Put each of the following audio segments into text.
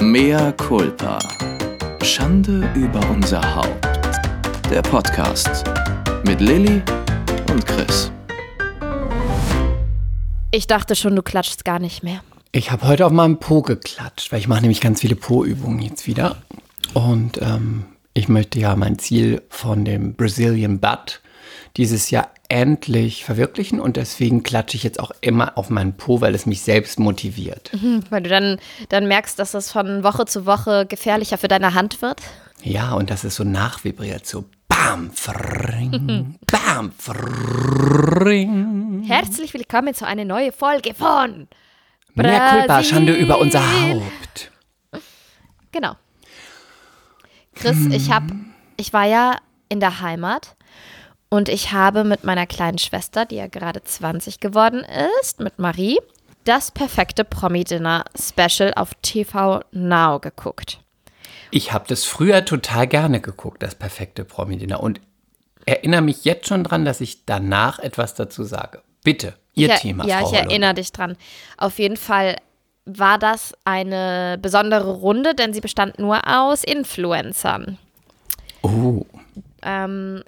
Mea culpa. Schande über unser Haupt. Der Podcast mit Lilly und Chris. Ich dachte schon, du klatschst gar nicht mehr. Ich habe heute auf meinem Po geklatscht, weil ich mache nämlich ganz viele Po-Übungen jetzt wieder. Und ähm, ich möchte ja mein Ziel von dem Brazilian Butt dieses Jahr endlich verwirklichen und deswegen klatsche ich jetzt auch immer auf meinen Po, weil es mich selbst motiviert. Mhm, weil du dann, dann merkst, dass das von Woche zu Woche gefährlicher für deine Hand wird. Ja, und dass es so nachvibriert, so bam, fring, bam, fring. Herzlich willkommen zu einer neuen Folge von Mehr Culpa. Schande über unser Haupt. Genau. Chris, ich hab, ich war ja in der Heimat und ich habe mit meiner kleinen Schwester, die ja gerade 20 geworden ist, mit Marie, das perfekte Promi-Dinner-Special auf TV Now geguckt. Ich habe das früher total gerne geguckt, das perfekte Promi-Dinner. Und erinnere mich jetzt schon dran, dass ich danach etwas dazu sage. Bitte, Ihr ich, Thema, Ja, Frau ich Holland. erinnere dich dran. Auf jeden Fall war das eine besondere Runde, denn sie bestand nur aus Influencern. Oh. Ähm,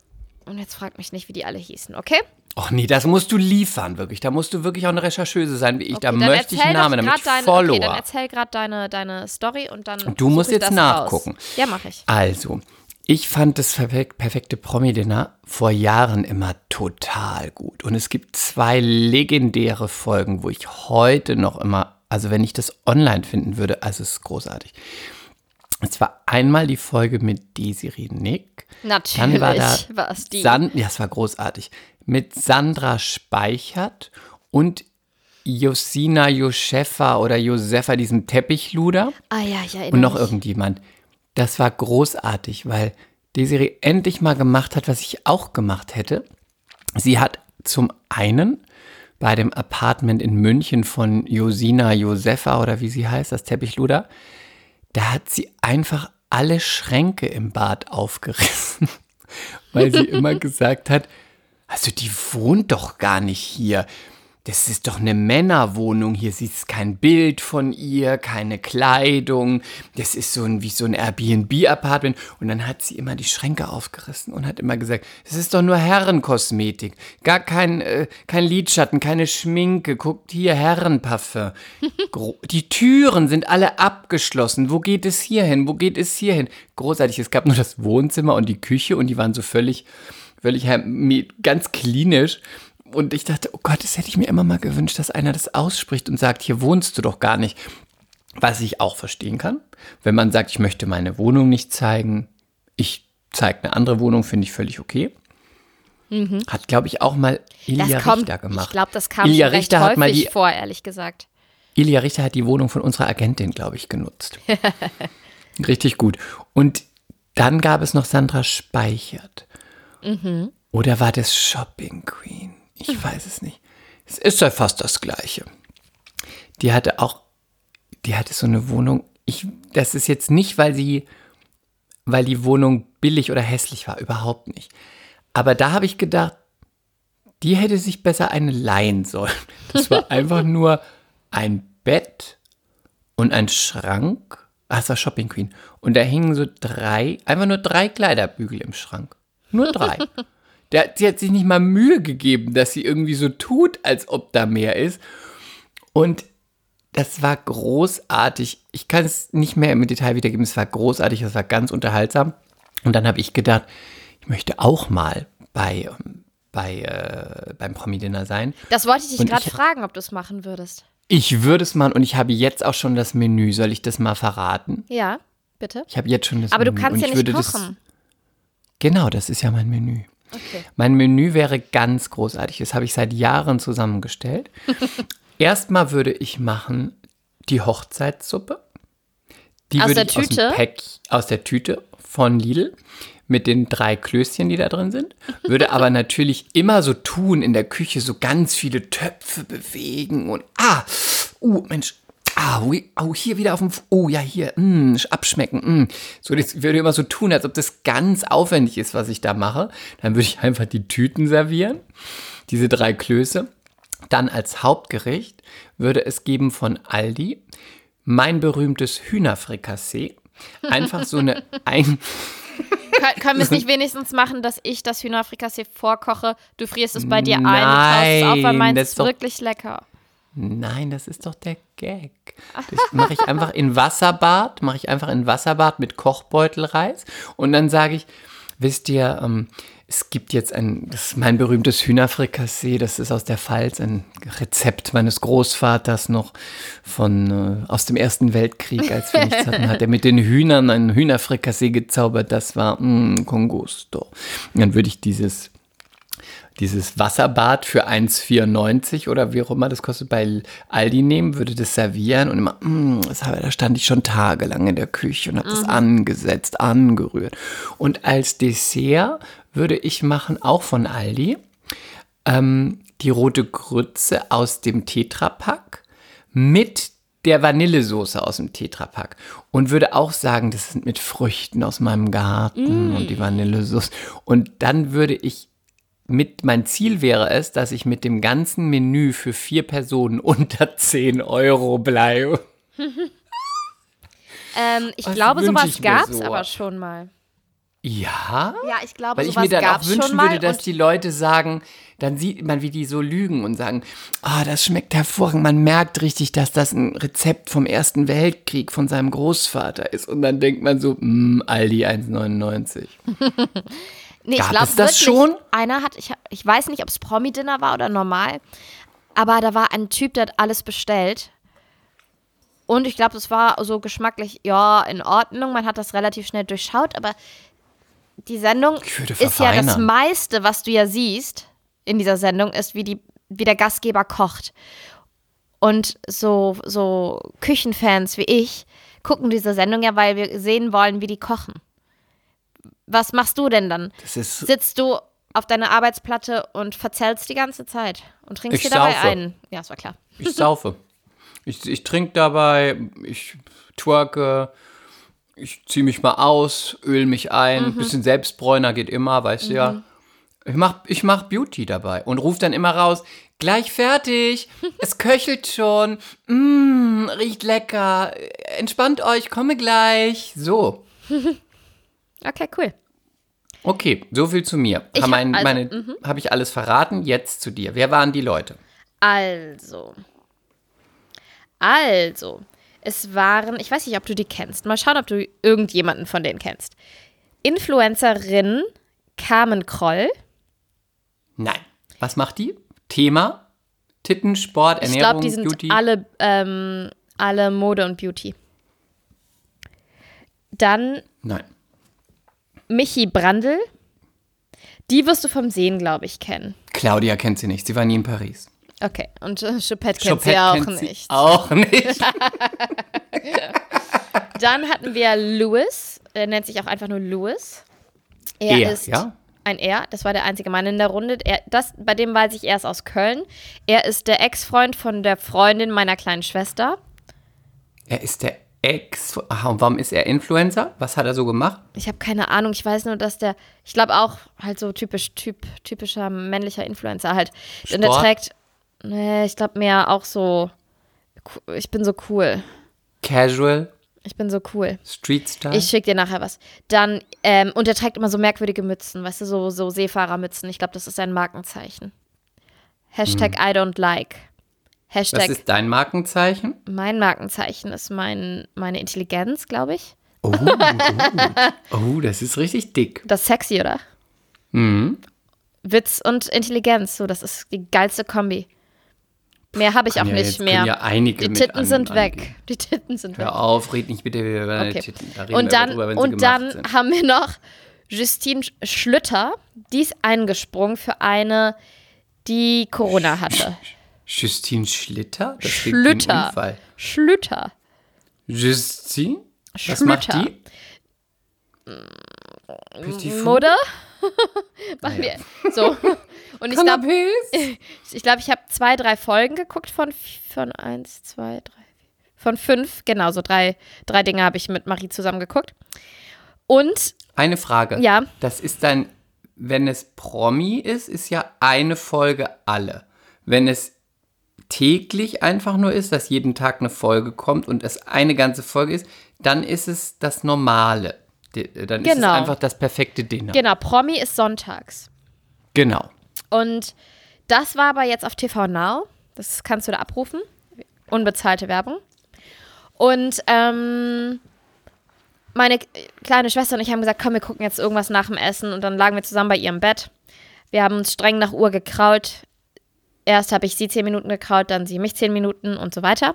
und jetzt fragt mich nicht, wie die alle hießen, okay? Och nee, das musst du liefern, wirklich. Da musst du wirklich auch eine Rechercheuse sein, wie ich. da okay, möchte ich einen Namen, damit ich deine, Follower. Okay, dann erzähl gerade deine, deine Story und dann. Du such musst jetzt das nachgucken. Raus. Ja, mache ich. Also, ich fand das perfek- perfekte Promi-Dinner vor Jahren immer total gut. Und es gibt zwei legendäre Folgen, wo ich heute noch immer, also wenn ich das online finden würde, also es ist großartig. Es war einmal die Folge mit Desiree Nick. Natürlich Dann war da war es die. San ja, es war großartig. Mit Sandra Speichert und Josina Josefa oder Josefa, diesem Teppichluder ah ja, ich erinnere und noch mich. irgendjemand. Das war großartig, weil Desiree endlich mal gemacht hat, was ich auch gemacht hätte. Sie hat zum einen bei dem Apartment in München von Josina Josefa oder wie sie heißt, das Teppichluder, da hat sie einfach alle Schränke im Bad aufgerissen, weil sie immer gesagt hat, also die wohnt doch gar nicht hier. Das ist doch eine Männerwohnung. Hier siehst kein Bild von ihr, keine Kleidung. Das ist so ein, wie so ein Airbnb-Apartment. Und dann hat sie immer die Schränke aufgerissen und hat immer gesagt, das ist doch nur Herrenkosmetik. Gar kein, äh, kein Lidschatten, keine Schminke. Guckt hier, Herrenparfum. Die Türen sind alle abgeschlossen. Wo geht es hier hin? Wo geht es hier hin? Großartig. Es gab nur das Wohnzimmer und die Küche und die waren so völlig, völlig ganz klinisch. Und ich dachte, oh Gott, das hätte ich mir immer mal gewünscht, dass einer das ausspricht und sagt, hier wohnst du doch gar nicht. Was ich auch verstehen kann. Wenn man sagt, ich möchte meine Wohnung nicht zeigen, ich zeige eine andere Wohnung, finde ich völlig okay. Hat, glaube ich, auch mal Ilja Mhm. kommt, Richter gemacht. Ich glaube, das kam Ilja schon recht Richter hat mal die, vor, ehrlich gesagt. Ilja Richter hat die Wohnung von unserer Agentin, glaube ich, genutzt. Richtig gut. Und dann gab es noch Sandra Speichert. Mhm. Oder war das Shopping Queen? Ich weiß es nicht. Es ist ja fast das Gleiche. Die hatte auch, die hatte so eine Wohnung. Ich, das ist jetzt nicht, weil sie, weil die Wohnung billig oder hässlich war, überhaupt nicht. Aber da habe ich gedacht, die hätte sich besser eine leihen sollen. Das war einfach nur ein Bett und ein Schrank. Ah, es war Shopping Queen. Und da hingen so drei, einfach nur drei Kleiderbügel im Schrank. Nur drei. Der, sie hat sich nicht mal Mühe gegeben, dass sie irgendwie so tut, als ob da mehr ist. Und das war großartig. Ich kann es nicht mehr im Detail wiedergeben. Es war großartig, es war ganz unterhaltsam. Und dann habe ich gedacht, ich möchte auch mal bei, ähm, bei, äh, beim Promi-Dinner sein. Das wollte ich dich gerade fragen, ob du es machen würdest. Ich würde es machen und ich habe jetzt auch schon das Menü. Soll ich das mal verraten? Ja, bitte. Ich habe jetzt schon das Aber du Menü. kannst und ja ich nicht kochen. Das, genau, das ist ja mein Menü. Okay. Mein Menü wäre ganz großartig. Das habe ich seit Jahren zusammengestellt. Erstmal würde ich machen die Hochzeitssuppe. Die Aus würde der ich Aus, Tüte? dem Pack, aus der Tüte von Lidl mit den drei Klößchen, die da drin sind. Würde aber natürlich immer so tun in der Küche, so ganz viele Töpfe bewegen und ah, uh, Mensch, ah, ui, oh, hier wieder auf dem, oh ja, hier, mm, abschmecken, mm. So, das würde immer so tun, als ob das ganz aufwendig ist, was ich da mache. Dann würde ich einfach die Tüten servieren, diese drei Klöße. Dann als Hauptgericht würde es geben von Aldi mein berühmtes Hühnerfrikassee. Einfach so eine ein Kön können wir es nicht wenigstens machen, dass ich das Hühnerfrikassee vorkoche, du frierst es bei dir ein, Nein, du taust es auf, weil meins das ist wirklich lecker. Nein, das ist doch der Gag. Das mache ich einfach in Wasserbad, mache ich einfach in Wasserbad mit Kochbeutelreis und dann sage ich, wisst ihr, ähm, es gibt jetzt ein, das ist mein berühmtes Hühnerfrikassee, das ist aus der Pfalz, ein Rezept meines Großvaters noch von, äh, aus dem Ersten Weltkrieg, als wir nichts hatten, hat er mit den Hühnern ein Hühnerfrikassee gezaubert, das war, mh, con gusto. Und dann würde ich dieses dieses Wasserbad für 1,94 oder wie auch immer das kostet bei Aldi nehmen, würde das servieren und immer, mm, das habe, da stand ich schon tagelang in der Küche und habe das angesetzt, angerührt. Und als Dessert würde ich machen, auch von Aldi, ähm, die rote Grütze aus dem Tetrapack mit der Vanillesoße aus dem Tetrapack und würde auch sagen, das sind mit Früchten aus meinem Garten und die Vanillesoße. Und dann würde ich mit, mein Ziel wäre es, dass ich mit dem ganzen Menü für vier Personen unter 10 Euro bleibe. Ähm, ich Was glaube, sowas gab es so? aber schon mal. Ja? Ja, ich glaube, Weil ich mir dann auch wünschen mal. würde, dass die Leute sagen, dann sieht man, wie die so lügen und sagen, ah, das schmeckt hervorragend. Man merkt richtig, dass das ein Rezept vom Ersten Weltkrieg von seinem Großvater ist. Und dann denkt man so, mm, Aldi 1,99. Nee, ich Gab glaube es das schon? einer hat, ich, ich weiß nicht, ob es Promi-Dinner war oder normal, aber da war ein Typ, der hat alles bestellt. Und ich glaube, es war so geschmacklich, ja, in Ordnung. Man hat das relativ schnell durchschaut, aber die Sendung Ich ist ja das meiste, was du ja siehst in dieser Sendung, ist, wie, die, wie der Gastgeber kocht. Und so, so Küchenfans wie ich gucken diese Sendung ja, weil wir sehen wollen, wie die kochen. Was machst du denn dann? Sitzt du auf deiner Arbeitsplatte und verzellst die ganze Zeit und trinkst dir dabei saufe. ein? Ja, das war klar. Ich saufe. Ich, ich trinke dabei, ich twerke, ich ziehe mich mal aus, öl mich ein, Mhm. bisschen Selbstbräuner geht immer, weißt du ja. Ich mach, ich mach Beauty dabei und ruf dann immer raus, gleich fertig, es köchelt schon, mm, riecht lecker, entspannt euch, komme gleich. So, Okay, cool. okay, so viel zu mir. Ich Hab hab- mein, also, meine, Habe ich alles verraten, jetzt zu dir. Wer waren die Leute? Also. Also. Es waren, ich weiß nicht, ob du die kennst. Mal schauen, ob du irgendjemanden von denen kennst. Influencerin Carmen Kroll. Nein. Was macht die? Thema? Titten, Sport, Ich Ernährung, glaube, die sind Beauty? alle, ähm, alle Mode und Beauty. Dann Nein. Michi Brandl. Die wirst du vom Sehen, glaube ich, kennen. Claudia kennt sie nicht. Sie war nie in Paris. Okay, und äh, Choupette kennt Choupette sie auch kennt sie nicht. Auch nicht. Dann hatten wir Louis, er nennt sich auch einfach nur Louis. Er Er, ist ja? ein Er, das war der einzige Mann in der Runde. Er, das, bei dem weiß ich, er ist aus Köln. Er ist der Ex-Freund von der Freundin meiner kleinen Schwester. Er ist der Ex. Aha, und warum ist er Influencer? Was hat er so gemacht? Ich habe keine Ahnung, ich weiß nur, dass der, ich glaube auch halt so typisch, typ, typischer männlicher Influencer halt. Und der Sport? trägt, nee, ich glaube mehr auch so, ich bin so cool. Casual, Ich bin so cool. Street Style. Ich schicke dir nachher was. Dann, ähm, und er trägt immer so merkwürdige Mützen, weißt du, so, so Seefahrermützen. Ich glaube, das ist sein Markenzeichen. Hashtag I don't like. Was Hashtag ist dein Markenzeichen? mein Markenzeichen ist mein, meine Intelligenz, glaube ich. Oh, oh, oh, das ist richtig dick. Das ist sexy, oder? Mhm. Witz und Intelligenz, so, das ist die geilste Kombi. Mehr habe ich Kann auch ja nicht jetzt, mehr. Ja einige die Titten an- sind angehen. weg. Die Titten sind weg. Hör auf, red nicht bitte über deine Okay. Titten. Da Und dann, drüber, und dann sind. haben wir noch Justine Sch- Schlüter. Die ist eingesprungen für eine, die Corona hatte. Justine Schlitter? Das. Unfall. Schlüter. Justine? Was Schlüter. macht die? Petit Fou? Mode? Machen wir. So. Und ich glaube, ich, glaub, ich habe zwei, drei Folgen geguckt von, von eins, zwei, drei, vier, von fünf. Genau, so drei, drei Dinge habe ich mit Marie zusammen geguckt. Und Eine Frage. Ja. Das ist dann, wenn es Promi ist, ist ja eine Folge alle. Wenn es täglich einfach nur ist, dass jeden Tag eine Folge kommt und es eine ganze Folge ist, dann ist es das Normale. Die- Dann ist es Genau. einfach das perfekte Dinner. Genau, Promi ist sonntags. Genau. Und das war aber jetzt auf TV Now. Das kannst du da abrufen. Unbezahlte Werbung. Und ähm, meine kleine Schwester und ich haben gesagt, komm, wir gucken jetzt irgendwas nach dem Essen. Und dann lagen wir zusammen bei ihrem Bett. Wir haben uns streng nach Uhr gekraut. Erst habe ich sie zehn Minuten gekraut, dann sie mich zehn Minuten und so weiter.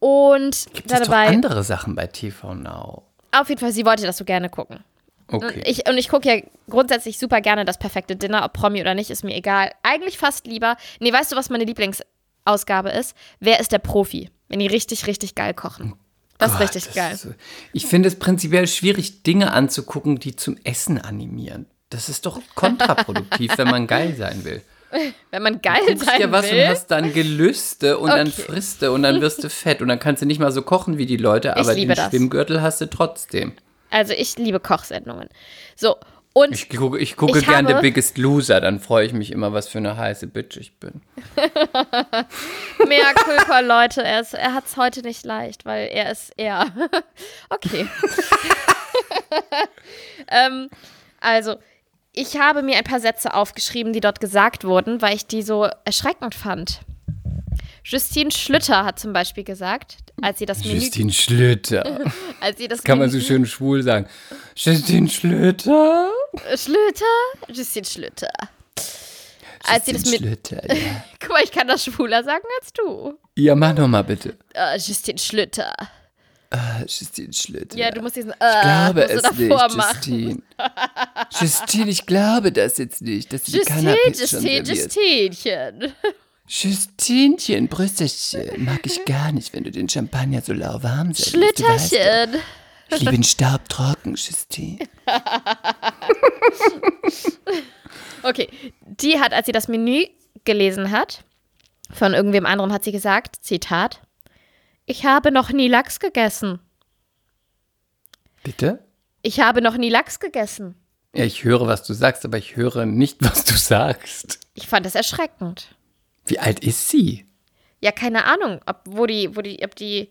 Und Gibt es doch dabei, andere Sachen bei TV Now? auf jeden Fall, sie wollte das so gerne gucken. Okay. Und ich, und ich gucke ja grundsätzlich super gerne das perfekte Dinner, ob Promi oder nicht, ist mir egal. Eigentlich fast lieber. Nee, weißt du, was meine Lieblingsausgabe ist? Wer ist der Profi? Wenn die richtig, richtig geil kochen. Das ist Gott, richtig das geil. ist Ich finde es prinzipiell schwierig, Dinge anzugucken, die zum Essen animieren. Das ist doch kontraproduktiv, wenn man geil sein will. Wenn man geil Du guckst sein ja was will. und hast dann Gelüste und dann Okay. frisst du und dann wirst du fett und dann kannst du nicht mal so kochen wie die Leute, aber den das. Schwimmgürtel hast du trotzdem. Also ich liebe Kochsendungen. So, und Ich gucke, ich gucke Ich gern The Biggest Loser, dann freue ich mich immer, was für eine heiße Bitch ich bin. mehr Culpa, Leute, er, ist- er hat es heute nicht leicht, weil er ist er. okay. ähm, also, ich habe mir ein paar Sätze aufgeschrieben, die dort gesagt wurden, weil ich die so erschreckend fand. Justine Schlüter hat zum Beispiel gesagt, als sie das Menü, Justine Schlüter. als sie das Kann man so Menü, schön schwul sagen. Justine Schlüter. Schlüter, Justine Schlüter. Als sie das Justine mit, Schlüter, ja. guck mal, ich kann das schwuler sagen als du. Ja, mach noch mal bitte. Äh, Justine Schlüter. Ah, Justine Schlüter. Ja, du musst diesen, äh, Ich glaube es davor nicht, machen. Justine. Justine, ich glaube das jetzt nicht, dass die Justine, Cannabis schon Justine, serviert. Justinchen. Justinchen, Brüsterchen, mag ich gar nicht, wenn du den Champagner so lauwarm doch. Schlitterchen. Ich liebe ihn staubtrocken, Justine. Okay, die hat, als sie das Menü gelesen hat, von irgendwem anderen hat sie gesagt, Zitat, ich habe noch nie Lachs gegessen. Bitte? Ich habe noch nie Lachs gegessen. Ja, ich höre, was du sagst, aber ich höre nicht, was du sagst. Ich fand das erschreckend. Wie alt ist sie? Ja, keine Ahnung, ob, wo die, wo die, ob die,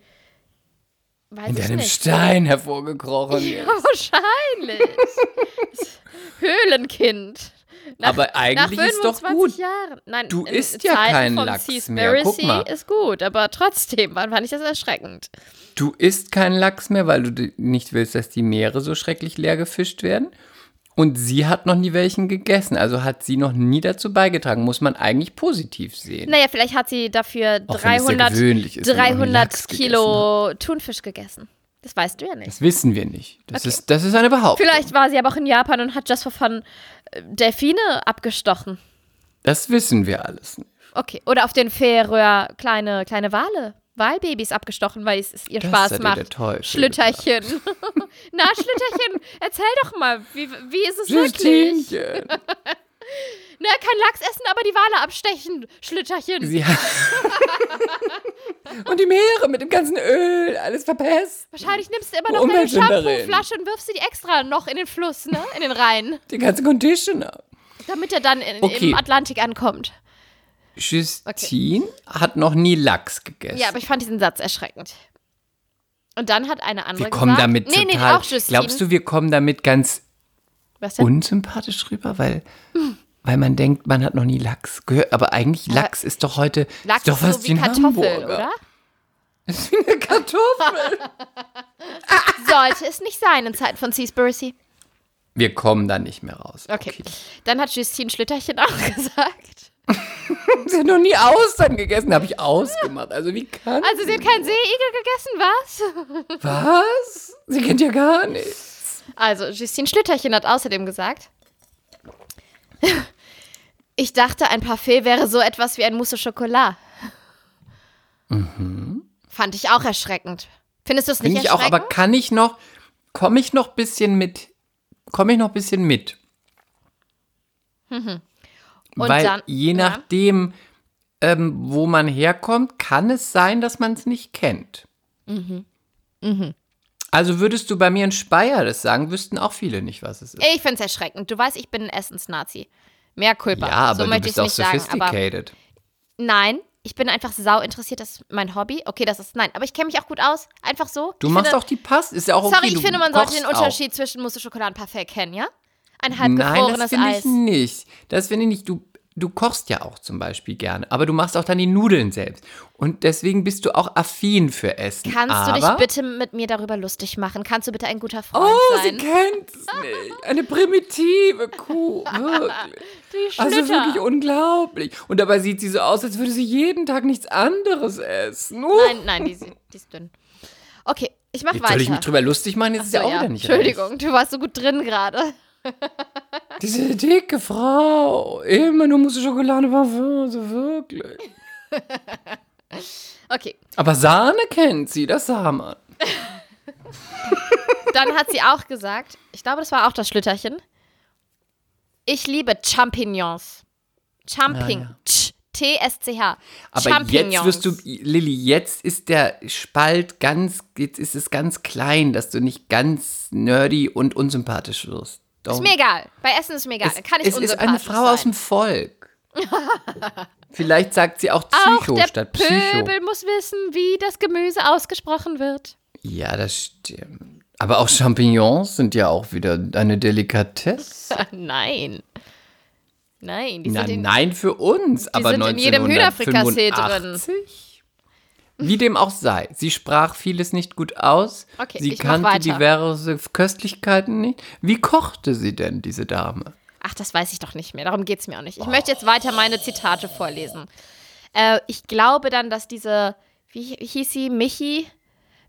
weiß In deinem nicht. Stein hervorgekrochen. Ja, wahrscheinlich. Höhlenkind. Nach, Aber eigentlich nach ist doch 25 gut. Jahren. Nein, Du in isst ja von Lachs mehr. Guck mal. ist gut, aber trotzdem fand ich das erschreckend. Du isst keinen Lachs mehr, weil du nicht willst, dass die Meere so schrecklich leer gefischt werden. Und sie hat noch nie welchen gegessen. Also hat sie noch nie dazu beigetragen. Muss man eigentlich positiv sehen. Naja, vielleicht hat sie dafür Auch wenn es sehr 300, gewöhnlich ist, wenn man noch nie 300 Lachs gegessen Kilo Thunfisch gegessen. Das weißt du ja nicht. Das wissen wir nicht. Das, Okay. ist, das ist eine Behauptung. Vielleicht war sie aber auch in Japan und hat just for fun äh, Delfine abgestochen. Das wissen wir alles nicht. Okay. Oder auf den Färöer kleine, kleine Wale, Walbabys abgestochen, weil es, es ihr Das Spaß macht. der Teufel Schlütterchen. Na, Schlütterchen, erzähl doch mal, wie, wie ist es wirklich? Na, kein Lachs essen, aber die Wale abstechen, Schlütterchen. Sie hat Und die Meere mit dem ganzen Öl, alles verpest. Wahrscheinlich nimmst du immer noch deine Umweltsünderin. Shampoo-Flasche und wirfst sie extra noch in den Fluss, ne? In den Rhein. Den ganzen Conditioner. Damit er dann in, Okay. im Atlantik ankommt. Justine hat noch nie Lachs gegessen. Ja, aber ich fand diesen Satz erschreckend. Und dann hat eine andere wir kommen gesagt, damit nee, nee, total. auch Justine. glaubst du, wir kommen damit ganz unsympathisch rüber, weil, weil man denkt, man hat noch nie Lachs gehört. Aber eigentlich Aber Lachs ist doch heute Lachs ist doch was so wie wie Kartoffel, Hamburger. oder? Ist wie eine Kartoffel. Sollte es nicht sein in Zeiten von Seaspiracy. wir kommen da nicht mehr raus. Okay. Dann hat Justine Schlütterchen auch gesagt. Sie hat noch nie Austern gegessen, habe ich ausgemacht. Also wie kann Also sie hat keinen Seeigel gegessen, was? Was? Sie kennt ja gar nichts. Also Justine Schlütterchen hat außerdem gesagt, ich dachte, ein Parfait wäre so etwas wie ein Mousse au Chocolat. Fand ich auch erschreckend. Findest du es nicht Finde ich auch, aber kann ich noch, komme ich noch ein bisschen mit, komme ich noch ein bisschen mit? Und Weil dann- je ja. nachdem, ähm, wo man herkommt, kann es sein, dass man es nicht kennt. Mhm. Also würdest du bei mir in Speyer das sagen, wüssten auch viele nicht, was es ist. Ich finde es erschreckend. Du weißt, ich bin ein Essensnazi. Mehr Culpa. ja, aber so du bist ich auch nicht sagen. Sophisticated. nein, ich bin einfach sau interessiert, das ist mein Hobby. Okay, das ist, nein, aber ich kenne mich auch gut aus. Einfach so. Du ich machst finde, auch die Pass, ist ja auch okay. Sorry, ich finde, man sollte den auch. Unterschied zwischen Mousse Schokolade und Parfait kennen, ja? Ein halb Nein, das finde ich nicht. Das finde ich nicht. Du, du kochst ja auch zum Beispiel gerne, aber du machst auch dann die Nudeln selbst. Und deswegen bist du auch affin für Essen. Kannst aber, du dich bitte mit mir darüber lustig machen? Kannst du bitte ein guter Freund Oh, sie sein? kennt es nicht. Eine primitive Kuh. Wirklich. Also wirklich unglaublich. Und dabei sieht sie so aus, als würde sie jeden Tag nichts anderes essen. Uh. Nein, nein, die, ist- die ist dünn. Okay, ich mach Jetzt weiter. soll ich mich drüber lustig machen? Jetzt Ach ist so, ja auch ja. wieder nicht Entschuldigung, du warst so gut drin gerade. Diese dicke Frau. Immer nur Mousse Schokolade Parfum, so wirklich. Okay, Aber Sahne kennt sie, das sah man. dann hat sie auch gesagt, ich glaube, das war auch das Schlütterchen. Ich liebe Champignons. Champign. Ah, ja. Ch- T-S-C-H. Aber Champignons. jetzt wirst du, Lilly, jetzt ist der Spalt ganz, jetzt ist es ganz klein, dass du nicht ganz nerdy und unsympathisch wirst. Ist mir egal. Bei Essen ist mir egal. Es, Da kann ich es ist eine Frau aus sein. dem Volk. Vielleicht sagt sie auch Auch Psycho der statt Psycho. Pöbel muss wissen, wie das Gemüse ausgesprochen wird. Ja, das stimmt. Aber auch Champignons sind ja auch wieder eine Delikatesse. Nein. Nein, die Na, sind in, nein für uns, aber in jedem Hühnerfrikassee drin. 1985? Wie dem auch sei, sie sprach vieles nicht gut aus. Okay, sie ich kannte diverse Köstlichkeiten nicht. Wie kochte sie denn, diese Dame? Ach, das weiß ich doch nicht mehr. Darum geht es mir auch nicht. Ich möchte jetzt weiter meine Zitate vorlesen. Äh, ich glaube dann, dass diese, wie hieß sie? Michi?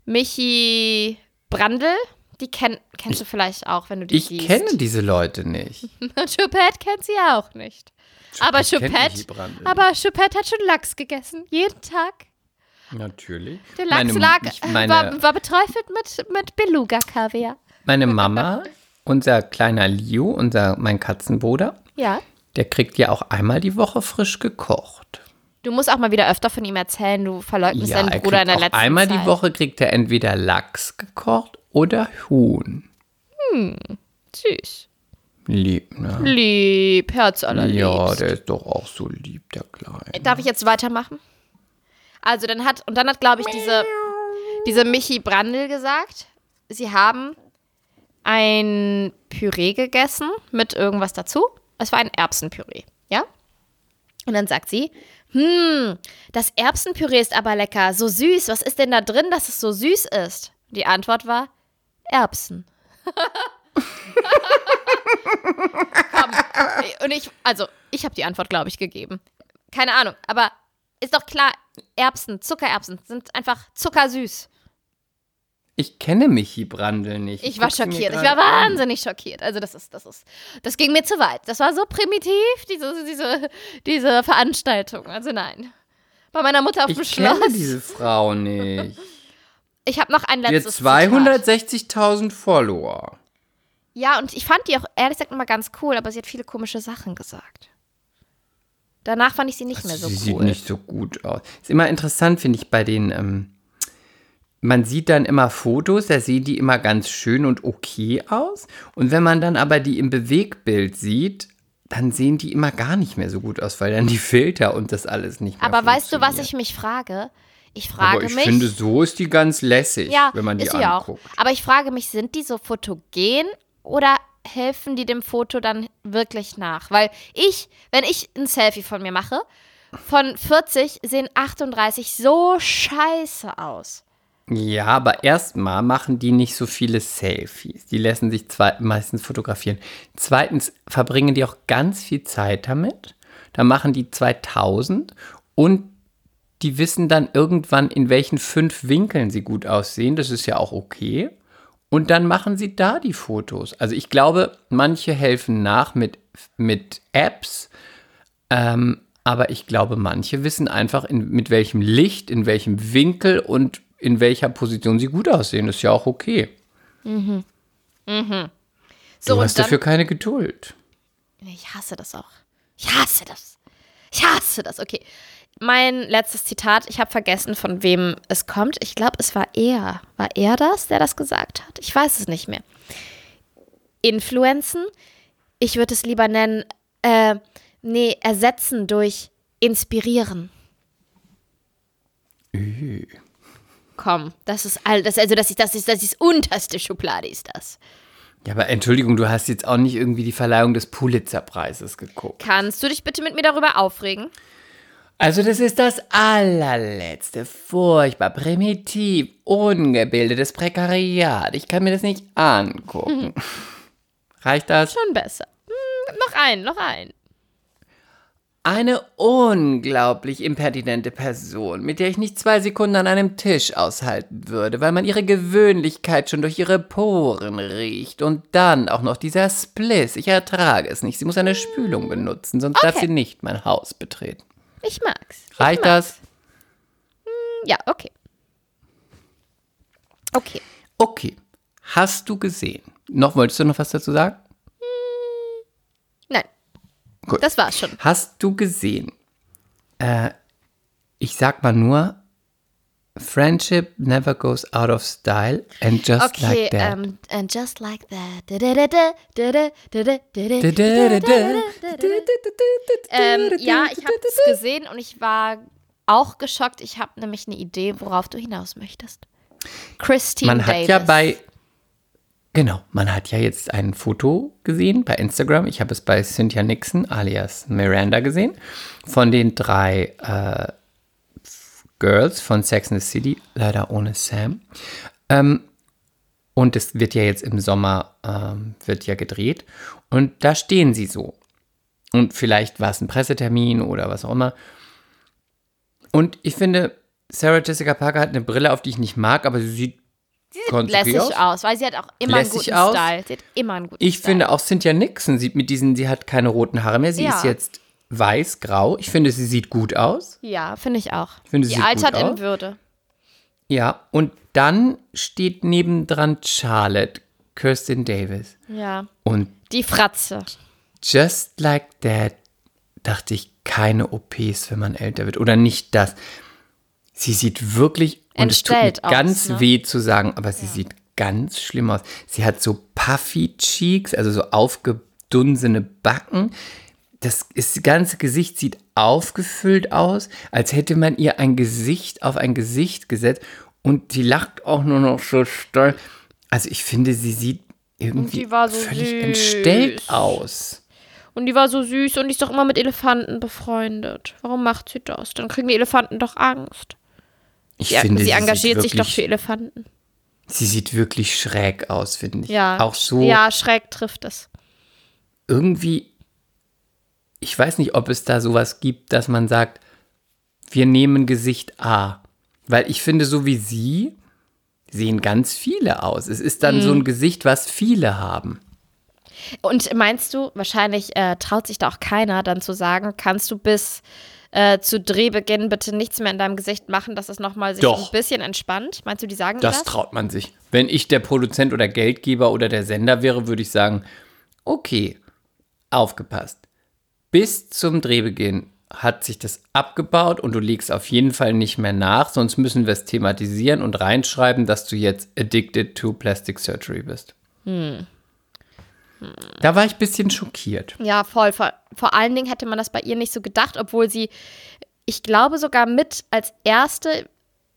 Michi Brandl? Die kenn, kennst du vielleicht auch, wenn du die Ich siehst. kenne diese Leute nicht. Choupette kennt sie auch nicht. aber kennt Michi Choupette, aber Choupette hat schon Lachs gegessen. Jeden Tag. Natürlich. Der Lachs meine, lag, ich, meine, war, war beträufelt mit, mit Beluga-Kaviar. meine Mama, unser kleiner Liu, unser, mein Katzenbruder, Ja. der kriegt ja auch einmal die Woche frisch gekocht. Du musst auch mal wieder öfter von ihm erzählen. Du verleugnest Ja, deinen er Bruder in der letzten einmal Zeit. die Woche kriegt er entweder Lachs gekocht oder Huhn. Süß. Lieb, ne? Lieb, Herz allerliebst. Ja, der ist doch auch so lieb, der Kleine. Darf ich jetzt weitermachen? Also dann hat, und dann hat, glaube ich, diese, diese Michi Brandl gesagt, sie haben ein Püree gegessen mit irgendwas dazu. Es war ein Erbsenpüree, ja? Und dann sagt sie, hm, das Erbsenpüree ist aber lecker, so süß. Was ist denn da drin, dass es so süß ist? Die Antwort war Erbsen. Komm. Und ich, also, ich habe die Antwort, glaube ich, gegeben. Keine Ahnung, aber ist doch klar, Erbsen, Zuckererbsen sind einfach zuckersüß. Ich kenne Michi Brandl nicht. Ich war schockiert. Ich war an. wahnsinnig schockiert. Also das ist, das ist, das ging mir zu weit. Das war so primitiv, diese, diese, diese Veranstaltung. Also nein. Bei meiner Mutter auf dem Ich Schloss. kenne diese Frau nicht. Ich habe noch ein letztes Zitat. 260.000 Follower. Ja, und ich fand die auch ehrlich gesagt immer ganz cool, aber sie hat viele komische Sachen gesagt. Danach fand ich sie nicht mehr so sie cool. sieht nicht so gut aus. Ist immer interessant, finde ich, bei den. Ähm, man sieht dann immer Fotos, da sehen die immer ganz schön und okay aus. Und wenn man dann aber die im Bewegbild sieht, dann sehen die immer gar nicht mehr so gut aus, weil dann die Filter und das alles nicht mehr aber weißt du, was ich mich frage? Ich frage Aber ich mich. finde, so ist die ganz lässig, ja, wenn man die ist sie auch. anguckt. Aber ich frage mich, sind die so fotogen oder helfen die dem Foto dann wirklich nach? Weil ich, wenn ich ein Selfie von mir mache, von 40 sehen 38 so scheiße aus. Ja, aber erstmal machen die nicht so viele Selfies. Die lassen sich zwei, meistens fotografieren. Zweitens verbringen die auch ganz viel Zeit damit. Da machen die 2000 und die wissen dann irgendwann, in welchen fünf Winkeln sie gut aussehen. Das ist ja auch okay. Und dann machen sie da die Fotos. Also ich glaube, manche helfen nach mit, mit Apps. Ähm, aber ich glaube, manche wissen einfach, in, mit welchem Licht, in welchem Winkel und in welcher Position sie gut aussehen. Das ist ja auch okay. So, du hast dann, dafür keine Geduld. Ich hasse das auch. Ich hasse das. Ich hasse das. Okay. Mein letztes Zitat, ich habe vergessen, von wem es kommt. Ich glaube, es war er. War er das, der das gesagt hat? Ich weiß es nicht mehr. Influenzen? Ich würde es lieber nennen, äh, nee, ersetzen durch inspirieren. Komm, das ist all das, also das ist, das ist, das ist unterste Schublade ist das. Ja, aber Entschuldigung, du hast jetzt auch nicht irgendwie die Verleihung des Pulitzer-Preises geguckt. Kannst du dich bitte mit mir darüber aufregen? Also das ist das allerletzte, furchtbar primitiv, ungebildetes Prekariat. Ich kann mir das nicht angucken. Reicht das? Schon besser. Hm, noch ein, noch ein. Eine unglaublich impertinente Person, mit der ich nicht zwei Sekunden an einem Tisch aushalten würde, weil man ihre Gewöhnlichkeit schon durch ihre Poren riecht. Und dann auch noch dieser Spliss. Ich ertrage es nicht. Sie muss eine Spülung benutzen, sonst darf Okay. sie nicht mein Haus betreten. Ich mag's. Ich Reicht mag's. das? Ja, okay. Okay. Okay. Hast du gesehen? Noch wolltest du noch was dazu sagen? Nein. Gut. Das war's schon. Hast du gesehen? Äh, ich sag mal nur, Friendship never goes out of style and just okay, like that. Um, and just like that. Ähm, ja, ich habe es gesehen und ich war auch geschockt. Ich habe nämlich eine Idee, worauf du hinaus möchtest. Christine Man Davis. hat ja bei Genau, man hat ja jetzt ein Foto gesehen bei Instagram. Ich habe es bei Cynthia Nixon alias Miranda gesehen von den drei äh, Girls von Sex and the City, leider ohne Sam. Ähm, und es wird ja jetzt im Sommer ähm, wird ja gedreht und da stehen sie so. Und vielleicht war es ein Pressetermin oder was auch immer. Und ich finde, Sarah Jessica Parker hat eine Brille, auf die ich nicht mag, aber sie sieht ganz okay lässig aus. aus. weil sie hat auch immer einen Lässig guten aus. Style. Sie hat immer einen guten Ich Style. finde auch Cynthia Nixon sieht mit diesen, sie hat keine roten Haare mehr, sie Ja. ist jetzt weiß-grau. Ich finde, sie sieht gut aus. Ja, finde ich auch. finde, sie Die sieht altert gut in aus. Würde. Ja, und dann steht nebendran Charlotte, Kirsten Davis. Ja. Und Die Fratze. just like that dachte ich, keine OPs, wenn man älter wird. Oder nicht das. Sie sieht wirklich, und es tut mir Entstellt aus, ganz ne? weh zu sagen, aber sie sieht ganz schlimm aus. Sie hat so puffy Cheeks, also so aufgedunsene Backen. Das, ist, das ganze Gesicht sieht aufgefüllt aus, als hätte man ihr ein Gesicht auf ein Gesicht gesetzt. Und sie lacht auch nur noch so stolz. Also ich finde, sie sieht irgendwie so völlig süß. entstellt aus. Und die war so süß und die ist doch immer mit Elefanten befreundet. Warum macht sie das? Dann kriegen die Elefanten doch Angst. Ich Sie, finde, sie sieht engagiert sich doch wirklich- für Elefanten. Sie sieht wirklich schräg aus, finde ich. Ja. Auch so Ja, schräg trifft es. irgendwie. Ich weiß nicht, ob es da sowas gibt, dass man sagt, wir nehmen Gesicht A. Weil ich finde, so wie sie sehen ganz viele aus. Es ist dann so Mhm. ein Gesicht, was viele haben. Und meinst du, wahrscheinlich äh, traut sich da auch keiner dann zu sagen, kannst du bis äh, zu Drehbeginn bitte nichts mehr in deinem Gesicht machen, dass es nochmal sich Doch. ein bisschen entspannt? Meinst du, die sagen Das das? traut man sich. Wenn ich der Produzent oder Geldgeber oder der Sender wäre, würde ich sagen, okay, aufgepasst. Bis zum Drehbeginn hat sich das abgebaut und du legst auf jeden Fall nicht mehr nach, sonst müssen wir es thematisieren und reinschreiben, dass du jetzt addicted to plastic surgery bist. Da war ich ein bisschen schockiert. Ja, voll. Vor, vor allen Dingen hätte man das bei ihr nicht so gedacht, obwohl sie, ich glaube, sogar mit als erste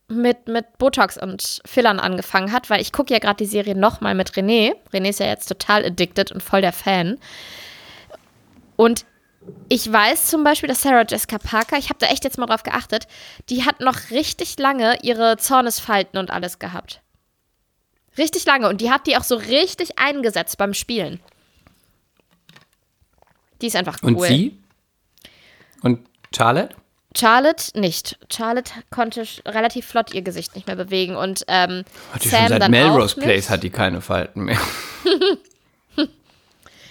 mit, mit Botox und Fillern angefangen hat, weil ich gucke ja gerade die Serie nochmal mit René. René ist ja jetzt total addicted und voll der Fan. Und ich weiß zum Beispiel, dass Sarah Jessica Parker, ich habe da echt jetzt mal drauf geachtet, die hat noch richtig lange ihre Zornesfalten und alles gehabt. Richtig lange. Und die hat die auch so richtig eingesetzt beim Spielen. Die ist einfach cool. Und sie? Und Charlotte? Charlotte nicht. Charlotte konnte relativ flott ihr Gesicht nicht mehr bewegen und ähm, Hat die Sam schon seit dann Melrose auch Place nicht. hat die keine Falten mehr.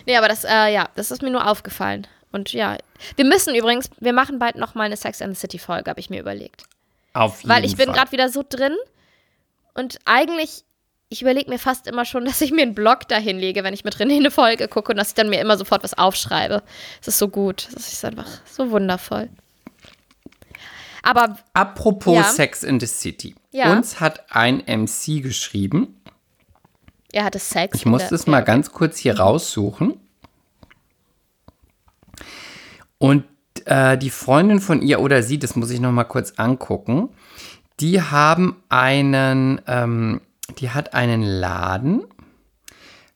Nee, aber das, äh, ja, das ist mir nur aufgefallen. Und ja, wir müssen übrigens, wir machen bald noch mal eine Sex and the City Folge, habe ich mir überlegt. Auf jeden Weil ich bin Fall. gerade wieder so drin und eigentlich, ich überlege mir fast immer schon, dass ich mir einen Blog dahin lege, wenn ich mit René eine Folge gucke und dass ich dann mir immer sofort was aufschreibe. Es ist so gut. Das ist einfach so wundervoll. Aber Apropos Ja. Sex in the City. Ja. Uns hat ein MC geschrieben. er hatte Sex. Ich muss das mal ja, ganz kurz hier raussuchen. Und äh, die Freundin von ihr oder sie, das muss ich noch mal kurz angucken, Die haben einen, ähm, die hat einen Laden,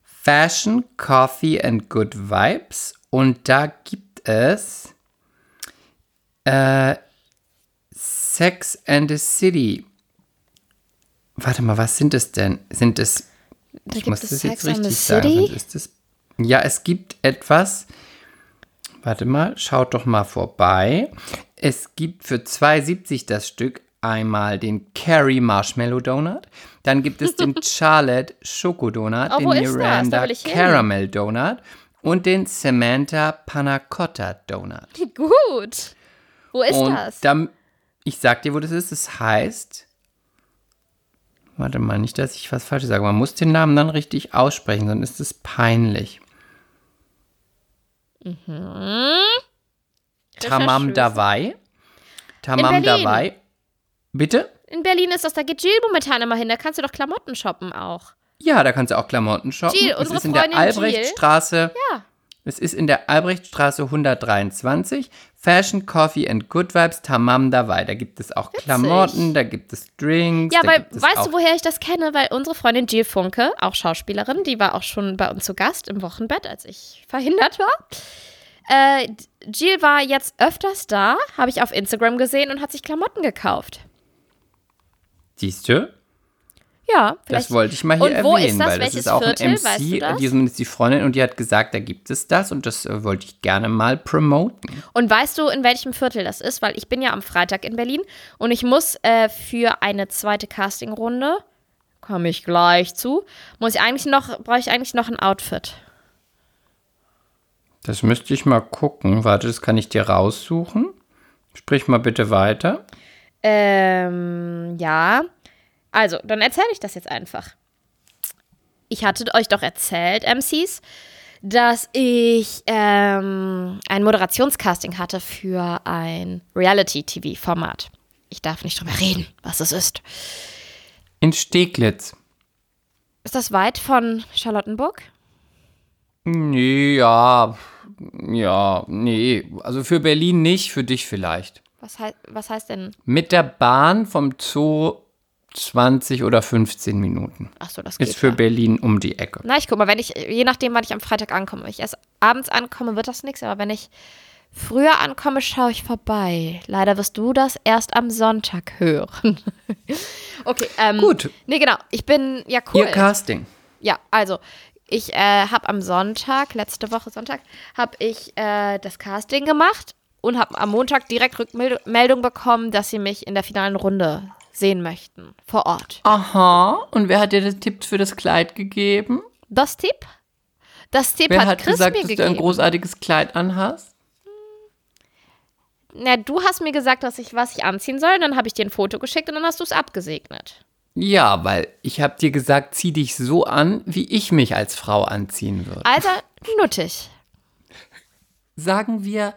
Fashion, Coffee and Good Vibes. Und da gibt es äh, Sex and the City. Warte mal, was sind es denn? Sind es. Da ich gibt muss es das jetzt Sex and richtig sagen. City? Ist das, ja, es gibt etwas. Warte mal, schaut doch mal vorbei. Es gibt für 2,70 das Stück einmal den Carrie Marshmallow Donut. Dann gibt es den Charlotte Schokodonut, Oh, den das? Da Miranda. Caramel Donut und den Samantha Panna Cotta Donut. Gut. Wo ist und das? Dann, ich sag dir, wo das ist. Es heißt. Warte mal, nicht, dass ich was Falsches sage. Man muss den Namen dann richtig aussprechen, sonst ist es peinlich. Tamam. Dawai. Tamam In Berlin. Dawai. Bitte? In Berlin ist das, da geht Jill momentan immer hin. Da kannst du doch Klamotten shoppen auch. Ja, da kannst du auch Klamotten shoppen. Jill, es unsere ist in der Jill. Albrechtstraße. Ja. Es ist in der Albrechtstraße 123. Fashion, Coffee and Good Vibes, Tamam Dawai. Da gibt es auch Klamotten, da gibt es Drinks. Ja, weil, weißt du, woher ich das kenne? Weil unsere Freundin Jill Funke, auch Schauspielerin, die war auch schon bei uns zu Gast im Wochenbett, als ich verhindert war. Äh, Jill war jetzt öfters da, habe ich auf Instagram gesehen und hat sich Klamotten gekauft. Siehst du? Ja, vielleicht. Das wollte ich mal hier Und erwähnen, wo ist das? weil das Welches ist auch Viertel? ein MC, Weißt du das? die zumindest die Freundin, und die hat gesagt, da gibt es das und das äh, wollte ich gerne mal promoten. Und weißt du, in welchem Viertel das ist? Weil ich bin ja am Freitag in Berlin und ich muss äh, für eine zweite Castingrunde, komme ich gleich zu, muss ich eigentlich noch, brauche ich eigentlich noch ein Outfit. Das müsste ich mal gucken. Warte, das kann ich dir raussuchen. Sprich mal bitte weiter. Ähm, ja. Also, dann erzähle ich das jetzt einfach. Ich hatte euch doch erzählt, MCs, dass ich ähm, ein Moderationscasting hatte für ein Reality-TV-Format. Ich darf nicht drüber reden, was es ist. In Steglitz. Ist das weit von Charlottenburg? Nee, ja. Ja, nee. Also für Berlin nicht, für dich vielleicht. Was, hei was heißt denn? Mit der Bahn vom Zoo 20 oder 15 Minuten. Achso, das geht. Ist für ja. Berlin um die Ecke. Na, ich guck mal, wenn ich, je nachdem, wann ich am Freitag ankomme. Wenn ich erst abends ankomme, wird das nichts, aber wenn ich früher ankomme, schaue ich vorbei. Leider wirst du das erst am Sonntag hören. okay, ähm. Gut. Nee, genau. Ich bin, ja, cool. Ihr Casting. Ja, also, ich äh, habe am Sonntag, letzte Woche Sonntag, habe ich äh, das Casting gemacht und habe am Montag direkt Rückmeldung bekommen, dass sie mich in der finalen Runde sehen möchten, vor Ort. Aha. Und wer hat dir den Tipp für das Kleid gegeben? Das Tipp? Das Tipp Wer hat, hat Chris gesagt, mir dass du ein gegeben. großartiges Kleid anhast? Na, du hast mir gesagt, dass ich was ich anziehen soll, dann habe ich dir ein Foto geschickt und dann hast du es abgesegnet. Ja, weil ich habe dir gesagt, zieh dich so an, wie ich mich als Frau anziehen würde. Also, nuttig. Sagen wir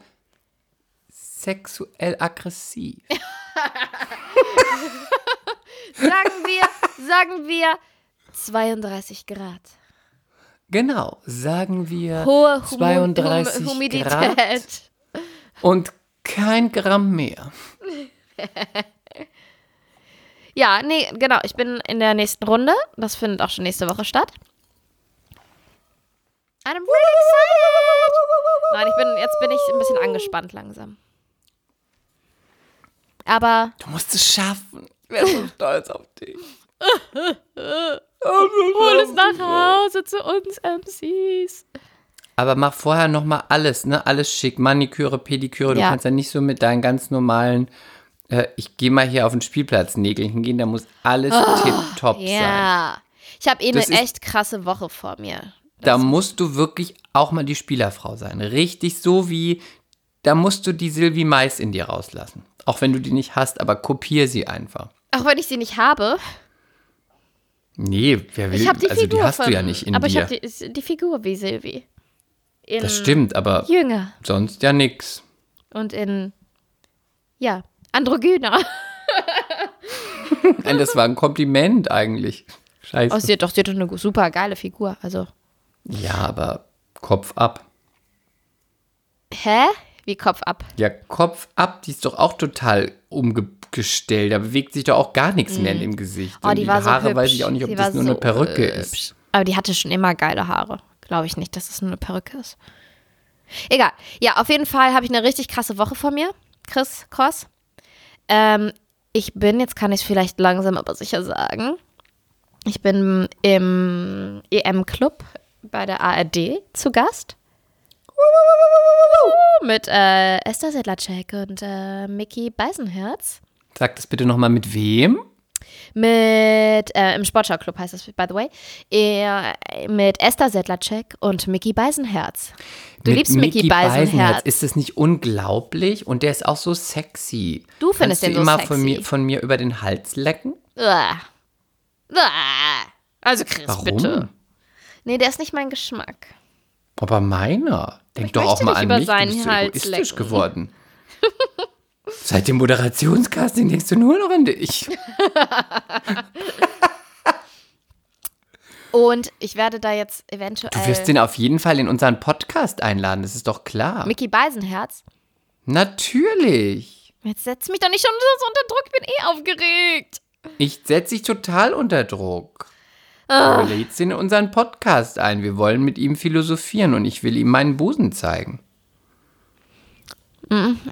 sexuell aggressiv. Sagen wir, sagen wir 32 Grad. Genau, sagen wir Hohe Humu- 32 Hum Humidität. Grad und kein Gramm mehr. Ja, nee, genau. Ich bin in der nächsten Runde. Das findet auch schon nächste Woche statt. And I'm really excited. Nein, ich bin, jetzt bin ich ein bisschen angespannt langsam. Aber Du musst es schaffen. Ich wäre so stolz auf dich. hol es nach Hause zu uns MCs. Aber mach vorher noch mal alles, ne? Alles schick, Maniküre, Pediküre. Du Ja. kannst ja nicht so mit deinen ganz normalen. Äh, ich gehe mal hier auf den Spielplatz Nägeln hingehen. Da muss alles tipptopp sein. Ja. Ich habe eh eine Das ist- echt krasse Woche vor mir. Da musst du wirklich auch mal die Spielerfrau sein. Richtig so wie. Da musst du die Silvi Mais in dir rauslassen. Auch wenn du die nicht hast, aber kopier sie einfach. Auch wenn ich sie nicht habe. Nee, wer will. Ich habe die also Figur die hast von, du ja nicht in Aber ich dir. habe die, die Figur wie Silvi. In das stimmt, aber Jünger sonst ja nix. und in, ja, androgyner. Nein, das war ein Kompliment eigentlich. Scheiße. Oh, sie hat doch, sie hat doch eine super geile Figur. Also, Ja, aber Kopf ab. hä? Wie Kopf ab. Ja, Kopf ab, die ist doch auch total abgestellt. Da bewegt sich doch auch gar nichts mehr in dem Gesicht. Oh, die, die war so Haare hübsch. weiß ich auch nicht, ob die das nur eine so Perücke hübsch. ist. Aber die hatte schon immer geile Haare. Glaube ich nicht, dass es nur eine Perücke ist. Egal. Ja, auf jeden Fall habe ich eine richtig krasse Woche vor mir. Chris Cross. Ähm, ich bin, jetzt kann ich es vielleicht langsam aber sicher sagen, ich bin im EM-Club bei der ARD zu Gast. Mit äh, Esther Sedlacek und äh, Mickey Beisenherz. Sag das bitte nochmal mit wem? Mit, äh, im Sportschau-Club heißt das, by the way, äh, mit Esther Sedlacek und Mickey Beisenherz. Du mit liebst Mickey, Beisenherz. Ist das nicht unglaublich? Und der ist auch so sexy. Du findest Kannst du den so immer sexy. Von mir, von mir über den Hals lecken? Uah. Uah. Also Chris, Warum? bitte. Nee, der ist nicht mein Geschmack. Aber meiner. Denk doch auch mal an mich. Du bist so egoistisch lecken. geworden. Seit dem Moderationscasting denkst du nur noch an dich. Und ich werde da jetzt eventuell Du wirst den auf jeden Fall in unseren Podcast einladen, das ist doch klar. Mickey Beisenherz. Natürlich. Jetzt setz mich doch nicht schon so unter Druck, ich bin eh aufgeregt. Ich setze dich total unter Druck. Ah. Lädst ihn in unseren Podcast ein. Wir wollen mit ihm philosophieren und ich will ihm meinen Busen zeigen.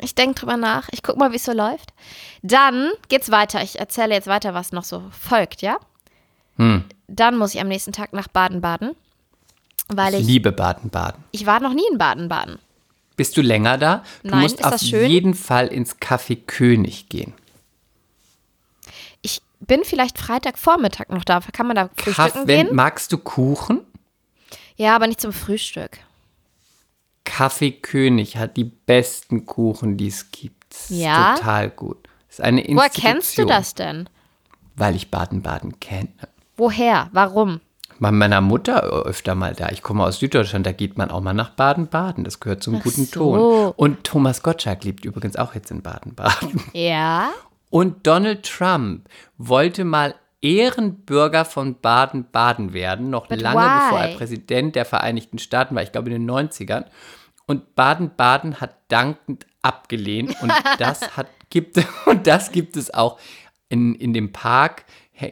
Ich denke drüber nach. Ich guck mal, wie es so läuft. Dann geht's weiter. Ich erzähle jetzt weiter, was noch so folgt, ja? Hm. Dann muss ich am nächsten Tag nach Baden-Baden, weil Ich ich, liebe Baden-Baden. ich war noch nie in Baden-Baden. Bist du länger da? Du Nein, musst ist auf das schön? jeden Fall ins Café König gehen. Bin vielleicht Freitagvormittag noch da. Kann man da frühstücken Kaff- gehen? magst du Kuchen? Ja, aber nicht zum Frühstück. Kaffee König hat die besten Kuchen, die es gibt. Ja? Total gut. Ist eine Woher Institution. kennst du das denn? Weil ich Baden-Baden kenne. Woher? Warum? Bei meiner Mutter öfter mal da. Ich komme aus Süddeutschland, da geht man auch mal nach Baden-Baden. Das gehört zum guten so. Ton. Und Thomas Gottschalk lebt übrigens auch jetzt in Baden-Baden. Ja. Und Donald Trump wollte mal Ehrenbürger von Baden-Baden werden, noch But lange why? bevor er Präsident der Vereinigten Staaten war, ich glaube in den 90ern. Und Baden-Baden hat dankend abgelehnt und das hat, gibt, und das gibt es auch in, in dem Park,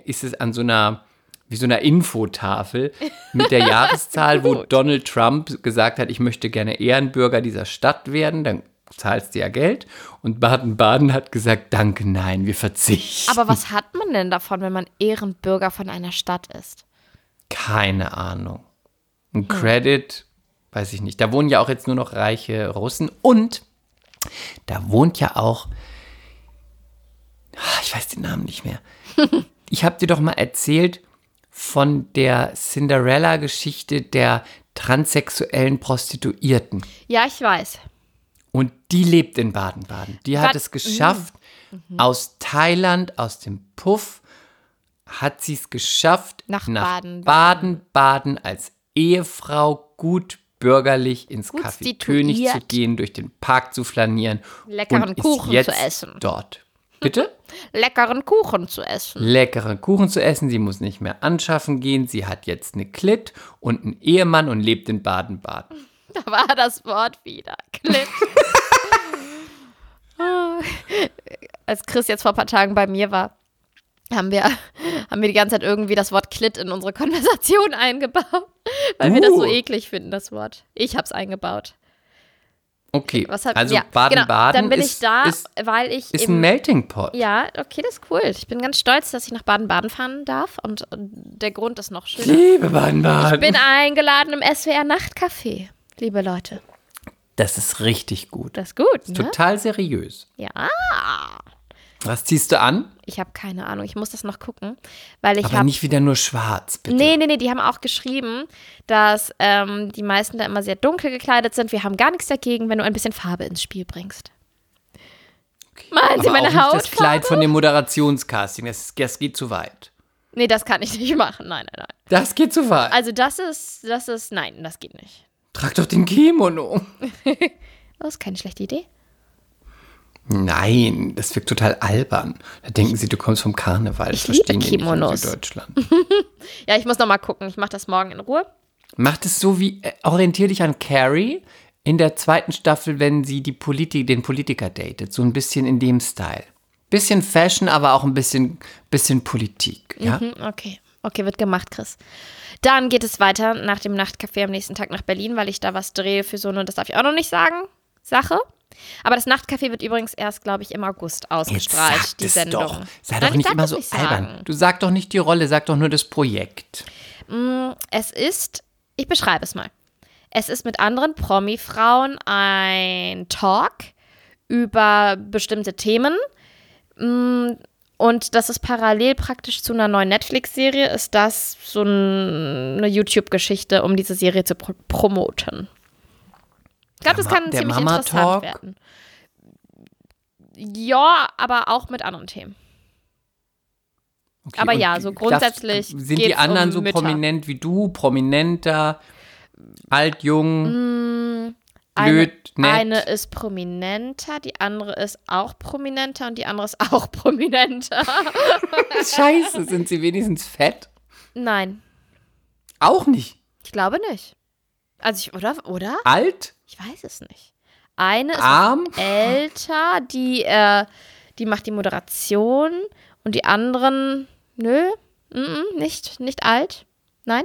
ist es an so einer, wie so einer Infotafel mit der Jahreszahl, wo Donald Trump gesagt hat, ich möchte gerne Ehrenbürger dieser Stadt werden, dann zahlst du ja Geld. Und Baden-Baden hat gesagt, danke, nein, wir verzichten. Aber was hat man denn davon, wenn man Ehrenbürger von einer Stadt ist? Keine Ahnung. Hm. Ein Credit, weiß ich nicht. Da wohnen ja auch jetzt nur noch reiche Russen und da wohnt ja auch, Ah, ich weiß den Namen nicht mehr. Ich habe dir doch mal erzählt von der Cinderella-Geschichte der transsexuellen Prostituierten. Ja, ich weiß. Und die lebt in Baden-Baden. Die hat Wat- es geschafft, aus Thailand, aus dem Puff, hat sie es geschafft, Nach Baden-Baden als Ehefrau gut bürgerlich ins Gut Café König zu gehen, durch den Park zu flanieren. Leckeren und Kuchen zu essen. Dort. Bitte? Leckeren Kuchen zu essen. Leckeren Kuchen zu essen. Sie muss nicht mehr anschaffen gehen. Sie hat jetzt eine Klit und einen Ehemann und lebt in Baden-Baden. Da war das Wort wieder. Klit. Als Chris jetzt vor ein paar Tagen bei mir war, haben wir, haben wir die ganze Zeit irgendwie das Wort Klit in unsere Konversation eingebaut, weil wir das so Uh. eklig finden, das Wort. Ich hab's eingebaut. Okay, Was hab, also ja, Baden-Baden genau. Dann bin ist, ich da, ist, weil ich ist im- ein Melting Pot. Ja, okay, das ist cool. Ich bin ganz stolz, dass ich nach Baden-Baden fahren darf und äh, der Grund ist noch schöner. Liebe Baden-Baden. Ich bin eingeladen im SWR Nachtcafé, liebe Leute. Das ist richtig gut. Das ist gut, ne? Total seriös. Ja. Was ziehst du an? Ich habe keine Ahnung, ich muss das noch gucken, weil ich Aber nicht wieder nur schwarz, bitte. Nee, nee, nee, die haben auch geschrieben, dass ähm, die meisten da immer sehr dunkel gekleidet sind. Wir haben gar nichts dagegen, wenn du ein bisschen Farbe ins Spiel bringst. Meinen Sie meine auch nicht Hautfarbe? das Kleid von dem Moderationscasting. Das, das geht zu weit. Nee, das kann ich nicht machen. Nein, nein, nein. Das geht zu weit. Also das ist, das ist, nein, das geht nicht. Trag doch den Kimono. Das ist keine schlechte Idee. Nein, das wirkt total albern. Da denken sie, du kommst vom Karneval. Das Ich liebe nicht in Kimonos. Süddeutschland. Ja, ich muss noch mal gucken. Ich mache das morgen in Ruhe. Macht es so wie, äh, orientier dich an Carrie in der zweiten Staffel, wenn sie die Politi den Politiker datet. So ein bisschen in dem Style. Bisschen Fashion, aber auch ein bisschen, bisschen Politik. Ja? Mhm, okay. Okay, wird gemacht, Chris. Dann geht es weiter nach dem Nachtcafé am nächsten Tag nach Berlin, weil ich da was drehe für so eine, das darf ich auch noch nicht sagen, Sache. Aber das Nachtcafé wird übrigens erst, glaube ich, im August ausgestrahlt, sag die es Sendung. Doch. Sei Nein, doch ich nicht immer so nicht albern. sagen. Du sag doch nicht die Rolle, sag doch nur das Projekt. Es ist, ich beschreibe es mal. Es ist mit anderen Promi-Frauen ein Talk über bestimmte Themen. Mm, Und das ist parallel praktisch zu einer neuen Netflix-Serie, ist das so ein, eine YouTube-Geschichte, um diese Serie zu pro promoten. Ich glaube, das kann der ziemlich Mama interessant Talk? werden. Ja, aber auch mit anderen Themen. Okay, Aber ja, so grundsätzlich Sind die anderen um so Mütter. prominent wie du? Prominenter, alt, jung, Eine, blöd, nett? eine ist prominenter, die andere ist auch prominenter und die andere ist auch prominenter. Scheiße, sind sie wenigstens fett? Nein, Auch nicht. ich glaube nicht. Also ich, oder? Oder? Alt? Ich weiß es nicht. Eine ist Arm? älter, die, äh, die macht die Moderation und die anderen, nö, mm -mm, nicht, nicht alt. Nein.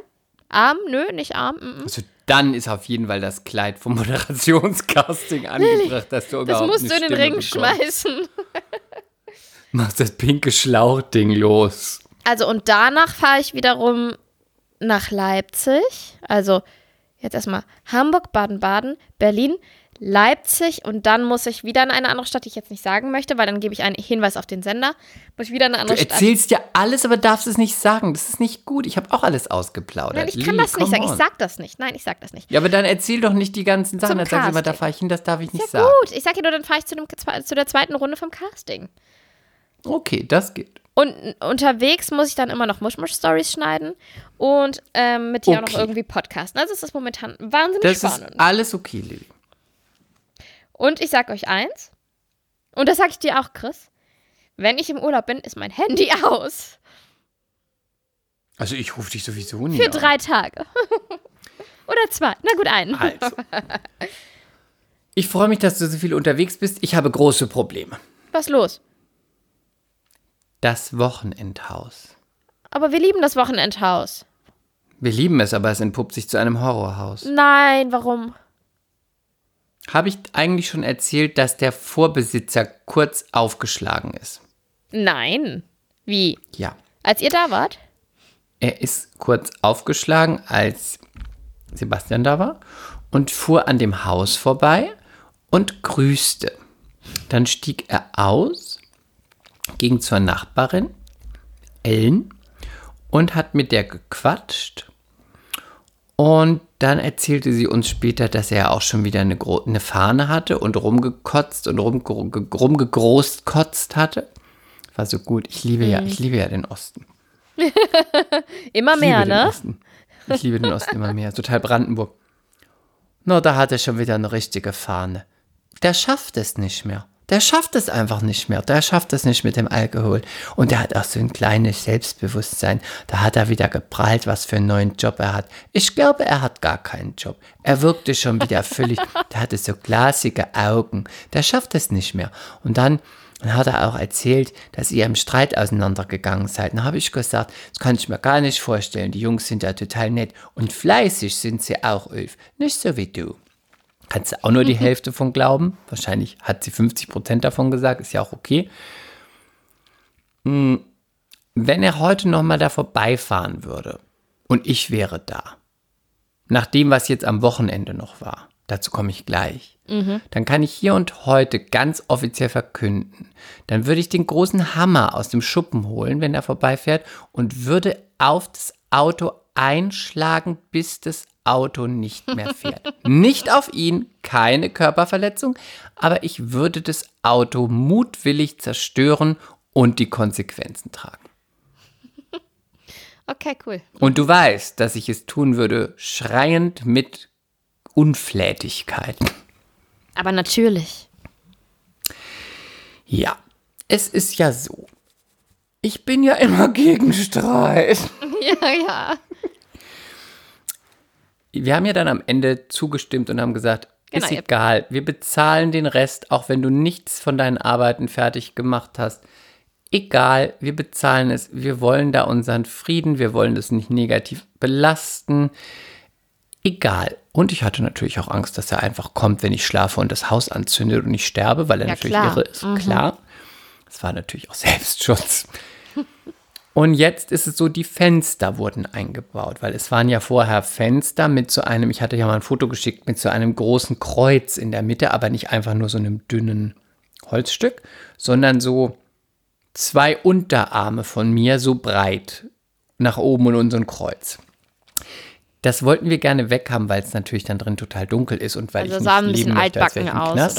Arm, nö, nicht arm. Mm -mm. Also dann ist auf jeden Fall das Kleid vom Moderationscasting angebracht, dass du Das überhaupt musst eine du in den Ring bekommst. schmeißen. Machst das pinke Schlauchding los. Also und danach fahre ich wiederum nach Leipzig. Also jetzt erstmal Hamburg, Baden-Baden, Berlin, Leipzig und dann muss ich wieder in eine andere Stadt, die ich jetzt nicht sagen möchte, weil dann gebe ich einen Hinweis auf den Sender. Muss ich wieder in eine Du andere Stadt. erzählst ja alles, aber darfst es nicht sagen. Das ist nicht gut. Ich habe auch alles ausgeplaudert. Nein, ich kann Lilly, das nicht sagen. Ich on. sag das nicht. Nein, ich sag das nicht. Ja, aber dann erzähl doch nicht die ganzen Sachen. Zum Dann sagst du immer, da fahre ich hin, das darf ich nicht Ja sagen. gut, ich sag ja nur, dann fahre ich zu, dem, zu der zweiten Runde vom Casting. Okay, das geht. Und unterwegs muss ich dann immer noch Mushmush-Stories schneiden und ähm, mit dir auch noch Okay. irgendwie podcasten. Also es ist momentan wahnsinnig Das spannend. ist alles okay, Lilly. Und ich sag euch eins, und das sag ich dir auch, Chris, wenn ich im Urlaub bin, ist mein Handy aus. Also ich rufe dich sowieso nie Für an. drei Tage. Oder zwei. Na gut, einen. Also. Ich freue mich, dass du so viel unterwegs bist. Ich habe große Probleme. Was los? Das Wochenendhaus. Aber wir lieben das Wochenendhaus. Wir lieben es, aber es entpuppt sich zu einem Horrorhaus. Nein, warum? Habe ich eigentlich schon erzählt, dass der Vorbesitzer kurz aufgeschlagen ist? Nein. Wie? Ja. Als ihr da wart? Er ist kurz aufgeschlagen, als Sebastian da war und fuhr an dem Haus vorbei und grüßte. Dann stieg er aus, ging zur Nachbarin, Ellen, und hat mit der gequatscht. Und dann erzählte sie uns später, dass er auch schon wieder eine, gro- eine Fahne hatte und rumgekotzt und rumge rumgegroßt kotzt hatte. War so gut. Ich liebe ja, ich liebe ja den Osten. Immer Ich mehr, ne? Osten. Ich liebe den Osten immer mehr. Total Brandenburg. Na, da hat er schon wieder eine richtige Fahne. Der schafft es nicht mehr. Der schafft es einfach nicht mehr. Der schafft es nicht mit dem Alkohol. Und der hat auch so ein kleines Selbstbewusstsein. Da hat er wieder geprahlt, was für einen neuen Job er hat. Ich glaube, er hat gar keinen Job. Er wirkte schon wieder völlig, der hatte so glasige Augen. Der schafft es nicht mehr. Und dann dann hat er auch erzählt, dass ihr im Streit auseinandergegangen seid. Dann habe ich gesagt, das kann ich mir gar nicht vorstellen. Die Jungs sind ja total nett. Und fleißig sind sie auch, Ulf. Nicht so wie du. Kannst du auch nur die Hälfte von glauben? Wahrscheinlich hat sie 50 Prozent davon gesagt, ist ja auch okay. Hm, Wenn er heute nochmal da vorbeifahren würde und ich wäre da, nach dem, was jetzt am Wochenende noch war, dazu komme ich gleich, dann kann ich hier und heute ganz offiziell verkünden, dann würde ich den großen Hammer aus dem Schuppen holen, wenn er vorbeifährt und würde auf das Auto einschlagen, bis das Auto nicht mehr fährt. nicht auf ihn, keine Körperverletzung, aber ich würde das Auto mutwillig zerstören und die Konsequenzen tragen. Okay, cool. Und du weißt, dass ich es tun würde, schreiend mit Unflätigkeit. Aber natürlich. Ja, es ist ja so. Ich bin ja immer gegen Streit. Ja, ja. Wir haben ja dann am Ende zugestimmt und haben gesagt, Genau, ist egal. Wir bezahlen den Rest, auch wenn du nichts von deinen Arbeiten fertig gemacht hast. Egal, wir bezahlen es. Wir wollen da unseren Frieden. Wir wollen das nicht negativ belasten. Egal. Und ich hatte natürlich auch Angst, dass er einfach kommt, wenn ich schlafe und das Haus anzündet und ich sterbe, weil er Ja, natürlich klar. irre ist. Klar. Das war natürlich auch Selbstschutz. Und jetzt ist es so, die Fenster wurden eingebaut, weil es waren ja vorher Fenster mit so einem, ich hatte ja mal ein Foto geschickt, mit so einem großen Kreuz in der Mitte, aber nicht einfach nur so einem dünnen Holzstück, sondern so zwei Unterarme von mir so breit nach oben und ein Kreuz. Das wollten wir gerne weghaben, weil es natürlich dann drin total dunkel ist und weil Also ich ein nicht bisschen leben möchte, als wäre aus, Knast.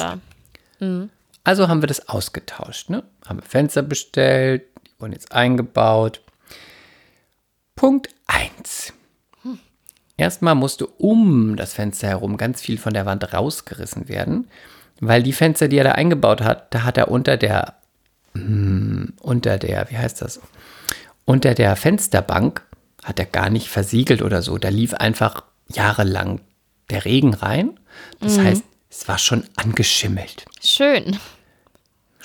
oder? Also haben wir das ausgetauscht, ne? Haben wir Fenster bestellt, wurden jetzt eingebaut. Punkt 1. Erstmal musste um das Fenster herum ganz viel von der Wand rausgerissen werden, weil die Fenster, die er da eingebaut hat, da hat er unter der, hm, unter der, wie heißt das? Unter der Fensterbank hat er gar nicht versiegelt oder so. Da lief einfach jahrelang der Regen rein. Das heißt, es war schon angeschimmelt. Schön.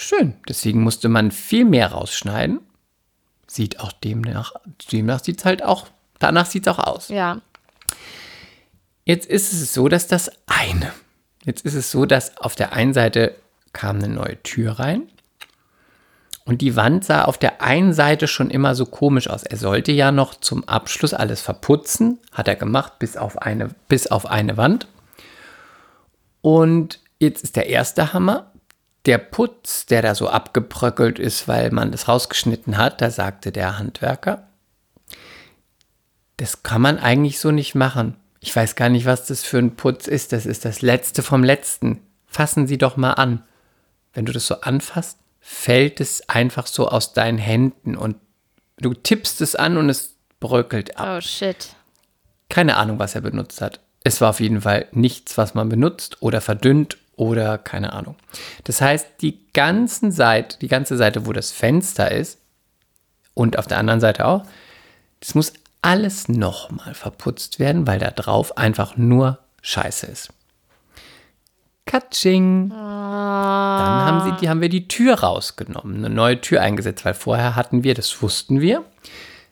Schön. Deswegen musste man viel mehr rausschneiden. Sieht auch demnach, demnach sieht es halt auch, danach sieht es auch aus. Ja. Jetzt ist es so, dass das eine. Jetzt ist es so, dass auf der einen Seite kam eine neue Tür rein. Und die Wand sah auf der einen Seite schon immer so komisch aus. Er sollte ja noch zum Abschluss alles verputzen. Hat er gemacht, bis auf eine, bis auf eine Wand. Und jetzt ist der erste Hammer. Der Putz, der da so abgebröckelt ist, weil man das rausgeschnitten hat, da sagte der Handwerker, das kann man eigentlich so nicht machen. Ich weiß gar nicht, was das für ein Putz ist. Das ist das Letzte vom Letzten. Fassen Sie doch mal an. Wenn du das so anfasst, fällt es einfach so aus deinen Händen und du tippst es an und es bröckelt ab. Oh shit. Keine Ahnung, was er benutzt hat. Es war auf jeden Fall nichts, was man benutzt oder verdünnt oder keine Ahnung. Das heißt, die ganzen Seite, die ganze Seite, wo das Fenster ist und auf der anderen Seite auch, das muss alles nochmal verputzt werden, weil da drauf einfach nur Scheiße ist. Katsching. Dann haben, sie, die, haben wir die Tür rausgenommen, eine neue Tür eingesetzt, weil vorher hatten wir, das wussten wir,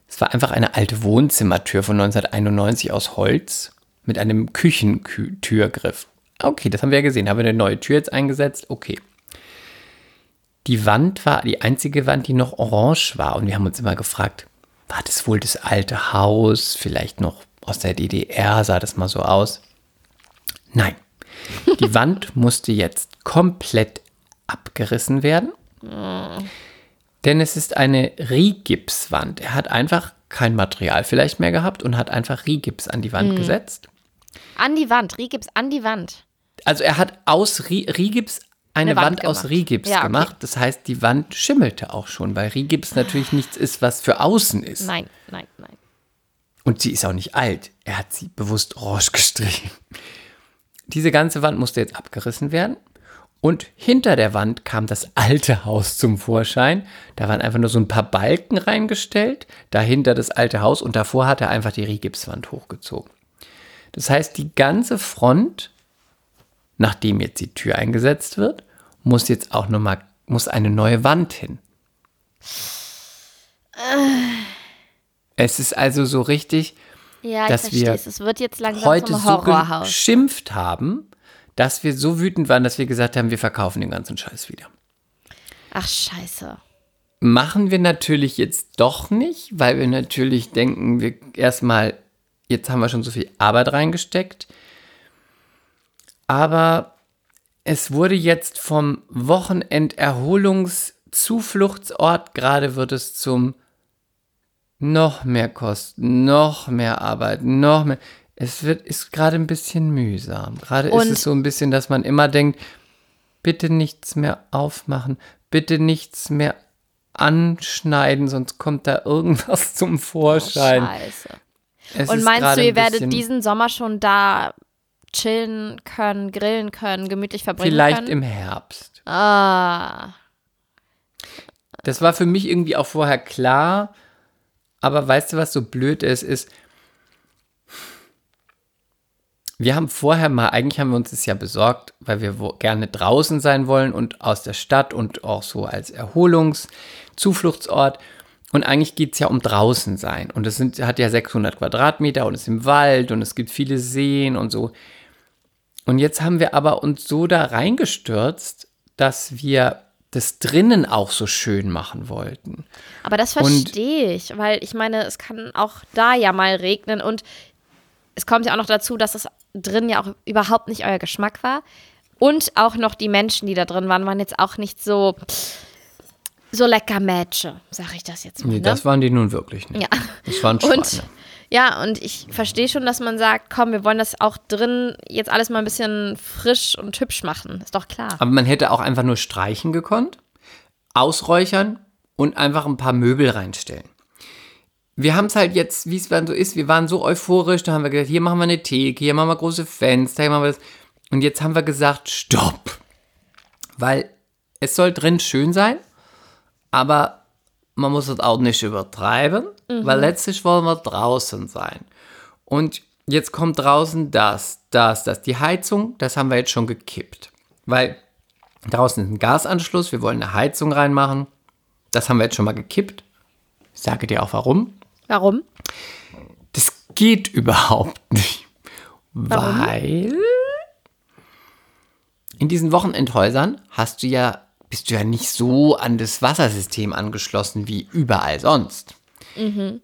es war einfach eine alte Wohnzimmertür von 1991 aus Holz mit einem Küchentürgriff. Okay, das haben wir ja gesehen. Haben wir eine neue Tür jetzt eingesetzt? Okay. Die Wand war die einzige Wand, die noch orange war. Und wir haben uns immer gefragt, war das wohl das alte Haus? Vielleicht noch aus der DDR sah das mal so aus. Nein. Die Wand musste jetzt komplett abgerissen werden. Denn es ist eine Rigipswand. Er hat einfach kein Material vielleicht mehr gehabt und hat einfach Rigips an die Wand gesetzt. An die Wand. Rigips an die Wand. Also er hat aus Ri Rigips eine, Eine Wand Wand, aus. Rigips Ja, okay. gemacht. Das heißt, die Wand schimmelte auch schon, weil Rigips natürlich nichts ist, was für außen ist. Nein, nein, nein. Und sie ist auch nicht alt. Er hat sie bewusst orange gestrichen. Diese ganze Wand musste jetzt abgerissen werden. Und hinter der Wand kam das alte Haus zum Vorschein. Da waren einfach nur so ein paar Balken reingestellt. Dahinter das alte Haus und davor hat er einfach die Rigipswand hochgezogen. Das heißt, die ganze Front, nachdem jetzt die Tür eingesetzt wird, muss jetzt auch nochmal, muss eine neue Wand hin. Es ist also so richtig, Ja, Dass wir es. Wird jetzt langsam heute so geschimpft haben, dass wir so wütend waren, dass wir gesagt haben, wir verkaufen den ganzen Scheiß wieder. Ach, scheiße. Machen wir natürlich jetzt doch nicht, weil wir natürlich denken, wir erstmal, jetzt haben wir schon so viel Arbeit reingesteckt. Aber es wurde jetzt vom Wochenenderholungszufluchtsort, gerade wird es zum noch mehr Kosten, noch mehr Arbeit, noch mehr. Es wird, ist gerade ein bisschen mühsam. Gerade ist Und- es so ein bisschen, dass man immer denkt, bitte nichts mehr aufmachen, bitte nichts mehr anschneiden, sonst kommt da irgendwas zum Oh, Vorschein. scheiße. Es Und ist meinst du, ihr werdet diesen Sommer schon da chillen können, grillen können, gemütlich verbringen Vielleicht können? im Herbst. Ah, Das war für mich irgendwie auch vorher klar, aber weißt du, was so blöd ist, ist, Wir haben vorher mal, eigentlich haben wir uns das ja besorgt, weil wir gerne draußen sein wollen und aus der Stadt und auch so als Erholungszufluchtsort. Und eigentlich geht es ja um draußen sein. Und es sind, hat ja 600 Quadratmeter und es ist im Wald und es gibt viele Seen und so. Und jetzt haben wir aber uns so da reingestürzt, dass wir das drinnen auch so schön machen wollten. Aber das verstehe ich, weil ich meine, es kann auch da ja mal regnen und es kommt ja auch noch dazu, dass es drin ja auch überhaupt nicht euer Geschmack war. Und auch noch die Menschen, die da drin waren, waren jetzt auch nicht so, so lecker Mätsche, sag ich das jetzt mal. Nee, ne? das waren die nun wirklich nicht. Ja. Das waren Schweine. Und ja, und ich verstehe schon, dass man sagt, komm, wir wollen das auch drin jetzt alles mal ein bisschen frisch und hübsch machen. Ist doch klar. Aber man hätte auch einfach nur streichen gekonnt, ausräuchern und einfach ein paar Möbel reinstellen. Wir haben es halt jetzt, wie es dann so ist, wir waren so euphorisch, da haben wir gesagt, hier machen wir eine Theke, hier machen wir große Fenster, hier machen wir das. Und jetzt haben wir gesagt, stopp. Weil es soll drin schön sein, aber man muss es auch nicht übertreiben, weil letztlich wollen wir draußen sein. Und jetzt kommt draußen das, das, das. Die Heizung, das haben wir jetzt schon gekippt. Weil draußen ist ein Gasanschluss, wir wollen eine Heizung reinmachen. Das haben wir jetzt schon mal gekippt. Ich sage dir auch warum. Warum? Das geht überhaupt nicht. Weil in diesen Wochenendhäusern hast du ja, bist du ja nicht so an das Wassersystem angeschlossen wie überall sonst.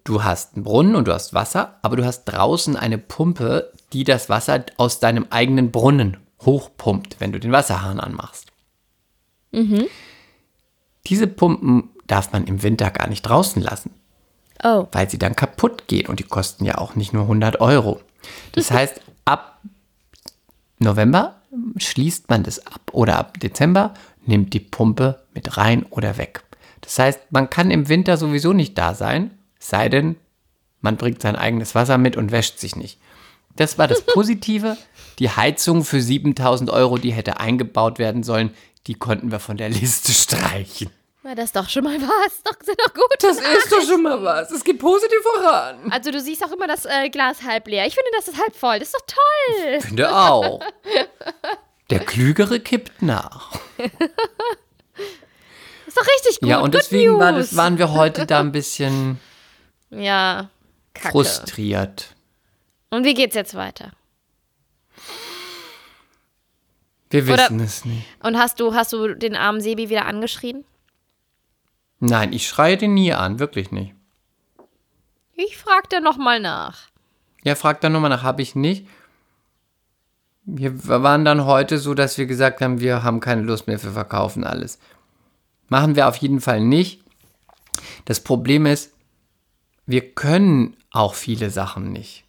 Du hast einen Brunnen und du hast Wasser, aber du hast draußen eine Pumpe, die das Wasser aus deinem eigenen Brunnen hochpumpt, wenn du den Wasserhahn anmachst. Diese Pumpen darf man im Winter gar nicht draußen lassen Oh. weil sie dann kaputt gehen und die kosten ja auch nicht nur 100 Euro. Das heißt, ab November schließt man das ab oder ab Dezember nimmt die Pumpe mit rein oder weg. Das heißt, man kann im Winter sowieso nicht da sein, sei denn, man bringt sein eigenes Wasser mit und wäscht sich nicht. Das war das Positive. Die Heizung für 7000 Euro, die hätte eingebaut werden sollen, die konnten wir von der Liste streichen. Na, das ist doch schon mal was. Doch, sind doch gut. Das ist doch schon mal was. Es geht positiv voran. Also du siehst auch immer das äh, Glas halb leer. Ich finde, das ist halb voll. Das ist doch toll. finde auch. Der Klügere kippt nach. Das ist doch richtig gut. ja, und Good deswegen war das, waren wir heute da ein bisschen Ja, kacke. frustriert. Und wie geht's jetzt weiter? Wir Oder- wissen es nicht. Und hast du, hast du den armen Sebi wieder angeschrien? Nein, ich schreie den nie an, wirklich nicht. Ich fragte noch mal nach. Ja, fragt dann nochmal nach, habe ich nicht. Wir waren dann heute so, dass wir gesagt haben, wir haben keine Lust mehr, wir verkaufen alles. Machen wir auf jeden Fall nicht. Das Problem ist, wir können auch viele Sachen nicht.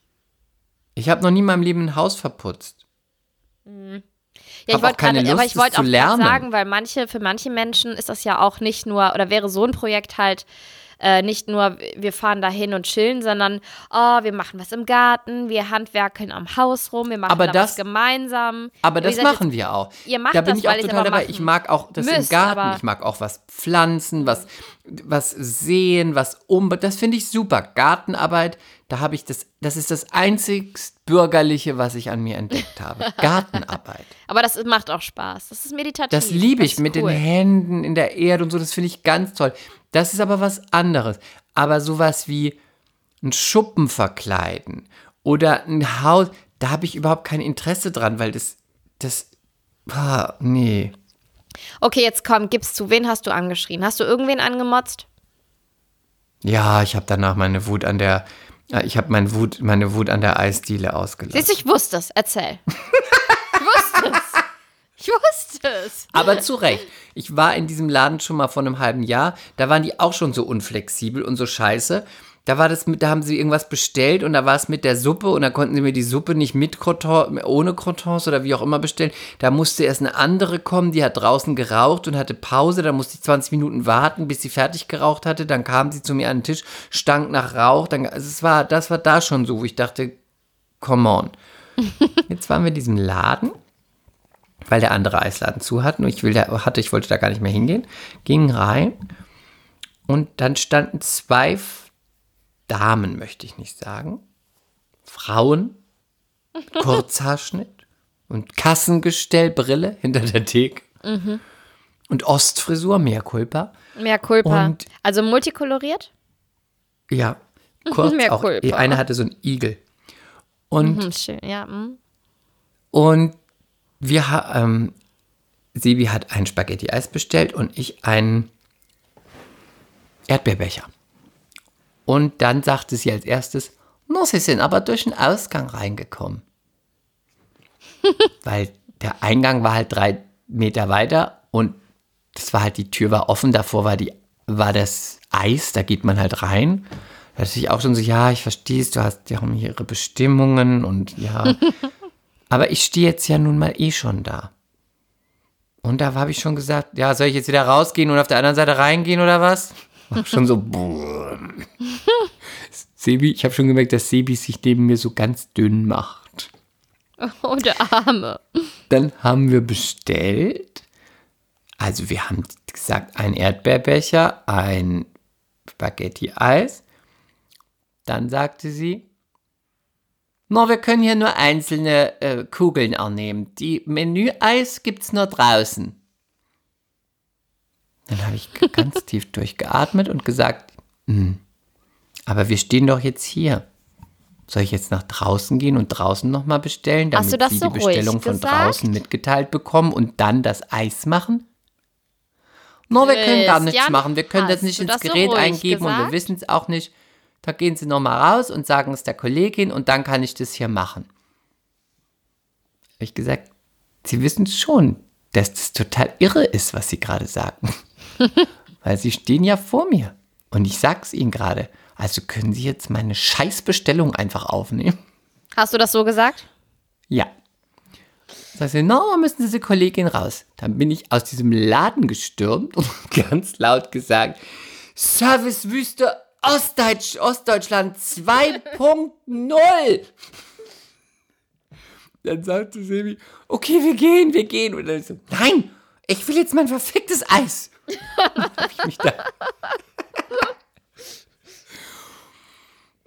Ich habe noch nie in meinem Leben ein Haus verputzt. Ja, Hab ich auch wollte keine gerade, aber Lust, ich wollte auch lernen. sagen, weil manche, für manche Menschen ist das ja auch nicht nur, oder wäre so ein Projekt halt äh, nicht nur, wir fahren da hin und chillen, sondern, oh, wir machen was im Garten, wir handwerkeln am Haus rum, wir machen Aber da das- was gemeinsam. Aber das gesagt, machen wir auch. ihr macht da bin das, ich auch total aber dabei. Ich mag auch das im müsst, Garten. aber- Ich mag auch was pflanzen, was, was sehen, was um. Das finde ich super. Gartenarbeit, da habe ich das, das ist das einzigst bürgerliche, was ich an mir entdeckt habe. Gartenarbeit. Aber das macht auch Spaß. Das ist meditativ. Das liebe ich ist mit cool. den Händen in der Erde und so. Das finde ich ganz toll. Das ist aber was anderes. Aber sowas wie ein Schuppen verkleiden oder ein Haus, da habe ich überhaupt kein Interesse dran, weil das, das, ah, nee. Okay, jetzt komm, gib's zu. Wen hast du angeschrien? Hast du irgendwen angemotzt? Ja, ich habe danach meine Wut an der, äh, ich habe meine Wut, meine Wut an der Eisdiele ausgelassen. Siehst du, ich wusste es. Erzähl. ich wusste es. Ich wusste es. Aber zu Recht. Ich war in diesem Laden schon mal vor einem halben Jahr. Da waren die auch schon so unflexibel und so scheiße. Da war das mit, da haben sie irgendwas bestellt und da war es mit der Suppe und da konnten sie mir die Suppe nicht mit Croton, ohne Crotons oder wie auch immer bestellen. Da musste erst eine andere kommen, die hat draußen geraucht und hatte Pause. Da musste ich 20 Minuten warten, bis sie fertig geraucht hatte. Dann kam sie zu mir an den Tisch, stank nach Rauch. Dann, also es war, das war da schon so, wo ich dachte, come on. Jetzt waren wir in diesem Laden weil der andere Eisladen zu hat und ich will hatte, ich wollte da gar nicht mehr hingehen, ging rein und dann standen zwei Damen, möchte ich nicht sagen, Frauen Kurzhaarschnitt und Kassengestell, Brille hinter der Theke. Und Ostfrisur, mehr Culpa. Mehr Culpa. Und- also multikoloriert? Ja, kurz Mehr auch. Culpa. Eine hatte so einen Igel. Und, Hm, schön, ja. hm. und wir ähm, Sebi hat ein Spaghetti-Eis bestellt und ich einen Erdbeerbecher. Und dann sagte sie als erstes, no, sie sind aber durch den Ausgang reingekommen. Weil der Eingang war halt drei Meter weiter und das war halt, die Tür war offen, davor war, die, war das Eis, da geht man halt rein. Da dachte ich auch schon so, ja, ich verstehe es, du hast ja ihre Bestimmungen und ja. Aber ich stehe jetzt ja nun mal eh schon da. Und da habe ich schon gesagt, ja, soll ich jetzt wieder rausgehen und auf der anderen Seite reingehen oder was? War schon so. Sebi, ich habe schon gemerkt, dass Sebi sich neben mir so ganz dünn macht. Oh, der Arme. Dann haben wir bestellt. Also wir haben gesagt, ein Erdbeerbecher, ein Spaghetti-Eis. Dann sagte sie, no, wir können hier nur einzelne äh, Kugeln annehmen. Die Menü-Eis gibt's nur draußen. Dann habe ich ganz tief durchgeatmet und gesagt, "Hm, aber wir stehen doch jetzt hier. Soll ich jetzt nach draußen gehen und draußen nochmal bestellen, damit Hast du das Sie so die Bestellung von gesagt? draußen mitgeteilt bekommen und dann das Eis machen? No, wir können gar nichts Christian, machen. Wir können das hast nicht du ins das so Gerät ruhig eingeben und wir gesagt? wissen es auch nicht. Da gehen Sie nochmal raus und sagen es der Kollegin und dann kann ich das hier machen. Habe ich gesagt, Sie wissen schon, dass das total irre ist, was Sie gerade sagen. Weil Sie stehen ja vor mir. Und ich sag's Ihnen gerade. Also können Sie jetzt meine Scheißbestellung einfach aufnehmen? Hast du das so gesagt? Ja. Sagt sie, no, müssen Sie die Kollegin raus. Dann bin ich aus diesem Laden gestürmt und ganz laut gesagt, Servicewüste Ostdeutsch, Ostdeutschland 2.0. Dann sagte Sebi, okay, wir gehen, wir gehen. Und dann ich so, nein, ich will jetzt mein verficktes Eis. Hab ich mich da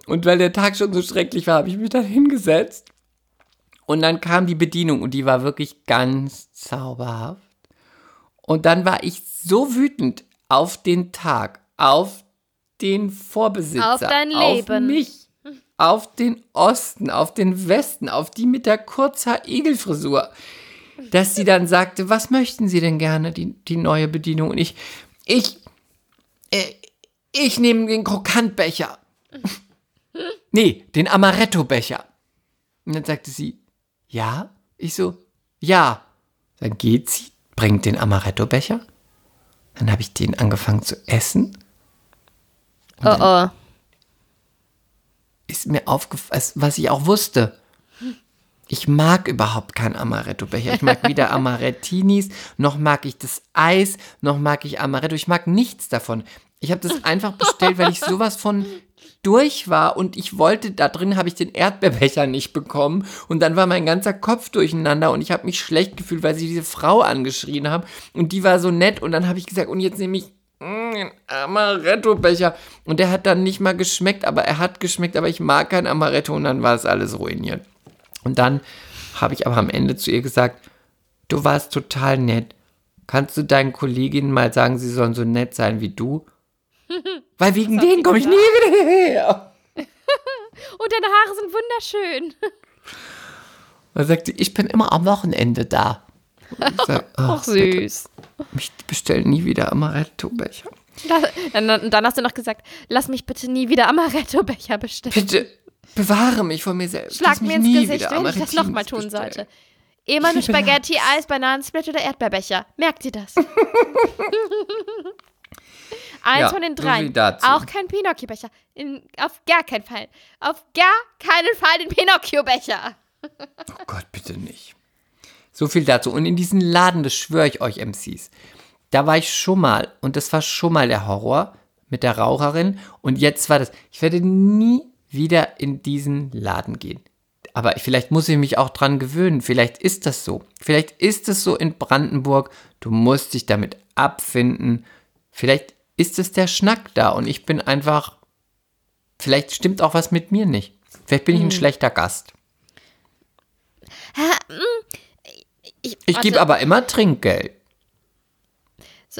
Und weil der Tag schon so schrecklich war, habe ich mich dann hingesetzt. Und dann kam die Bedienung und die war wirklich ganz zauberhaft. Und dann war ich so wütend auf den Tag, auf den Vorbesitzer, Auf dein auf Leben. mich, auf den Osten, auf den Westen, auf die mit der Kurzhaar-Igelfrisur, dass sie dann sagte, was möchten Sie denn gerne, die, die neue Bedienung? Und ich, ich, äh, ich nehme den Krokantbecher. Nee, den Amaretto-Becher. Und dann sagte sie, ja? Ich so, ja. Dann geht sie, bringt den Amaretto-Becher. Dann habe ich den angefangen zu essen. Oh oh. Ist mir aufgefallen, was ich auch wusste. Ich mag überhaupt keinen Amaretto-Becher. Ich mag weder Amarettinis, noch mag ich das Eis, noch mag ich Amaretto. Ich mag nichts davon. Ich habe das einfach bestellt, weil ich sowas von durch war und ich wollte, da drin habe ich den Erdbeerbecher nicht bekommen und dann war mein ganzer Kopf durcheinander und ich habe mich schlecht gefühlt, weil sie diese Frau angeschrien haben und die war so nett und dann habe ich gesagt, und jetzt nehme ich mm, den Amaretto-Becher und der hat dann nicht mal geschmeckt, aber er hat geschmeckt, aber ich mag kein Amaretto und dann war es alles ruiniert. Und dann habe ich aber am Ende zu ihr gesagt, du warst total nett. Kannst du deinen Kolleginnen mal sagen, sie sollen so nett sein wie du? Weil wegen denen komme ich nie wieder hierher. Und deine Haare sind wunderschön. Und sagte, ich bin immer am Wochenende da. Sag, Ach, ach, bitte, süß. mich bestellen nie wieder Amaretto-Becher. Dann, dann hast du noch gesagt, lass mich bitte nie wieder Amaretto-Becher bestellen. Bitte bewahre mich vor mir selbst. Schlag mir ins nie Gesicht, wenn ich das nochmal tun bestellen. sollte. Immer nur Spaghetti, Eis, Bananensplit oder Erdbeerbecher. Merkt ihr das? Eins Ja, von den drei. Auch kein Pinocchio-Becher. In- Auf gar keinen Fall. Auf gar keinen Fall den Pinocchio-Becher. Oh Gott, bitte nicht. So viel dazu. Und in diesen Laden, das schwöre ich euch, MCs, da war ich schon mal und das war schon mal der Horror mit der Raucherin und jetzt war das. Ich werde nie wieder in diesen Laden gehen. Aber vielleicht muss ich mich auch dran gewöhnen. Vielleicht ist das so. Vielleicht ist es so in Brandenburg. Du musst dich damit abfinden. Vielleicht ist es der Schnack da und ich bin einfach. Vielleicht stimmt auch was mit mir nicht. Vielleicht bin ich ein schlechter Gast. Ich warte, gebe aber immer Trinkgeld.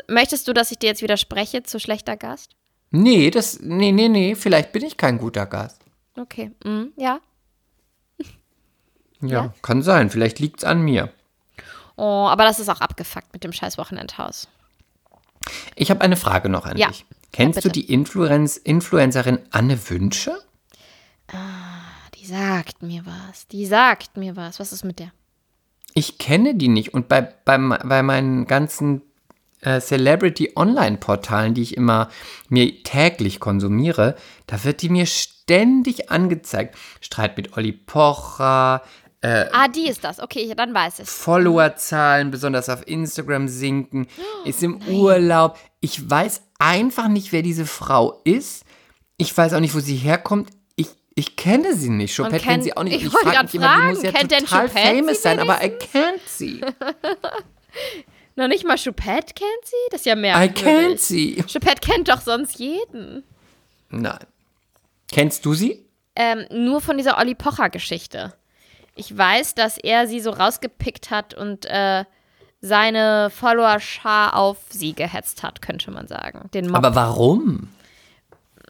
Möchtest du, dass ich dir jetzt widerspreche zu schlechter Gast? Nee, das, nee, nee, nee, vielleicht bin ich kein guter Gast. Okay, mm, ja. Ja, Ja? kann sein. Vielleicht liegt's an mir. Oh, aber das ist auch abgefuckt mit dem scheiß Wochenendhaus. Ich habe eine Frage noch an Ja. dich. Kennst bitte. du die Influenz Influencerin Anne Wünsche? Die sagt mir was. Die sagt mir was. Was ist mit der? Ich kenne die nicht und bei, bei, bei meinen ganzen äh, Celebrity-Online-Portalen, die ich immer mir täglich konsumiere, da wird die mir ständig angezeigt. Streit mit Olli Pocher, Ah, die ist das. Okay, dann weiß ich. Followerzahlen, besonders auf Instagram sinken, ist im Urlaub. Ich weiß einfach nicht, wer diese Frau ist. Ich weiß auch nicht, wo sie herkommt. Ich, ich kenne sie nicht. Chopette kennt- kennt sie auch nicht. ich Und wollte frag grad mich immer, die fragen, muss ja kennt total famous sein, aber I can't sie. Noch nicht mal Choupette kennt sie? Das ist ja mehr. I can't sie. Choupette kennt doch sonst jeden. Nein. Kennst du sie? Ähm, nur von dieser Olli Pocher-Geschichte. Ich weiß, dass er sie so rausgepickt hat und äh, seine Follower-Schar auf sie gehetzt hat, könnte man sagen. Den Mob. Aber warum?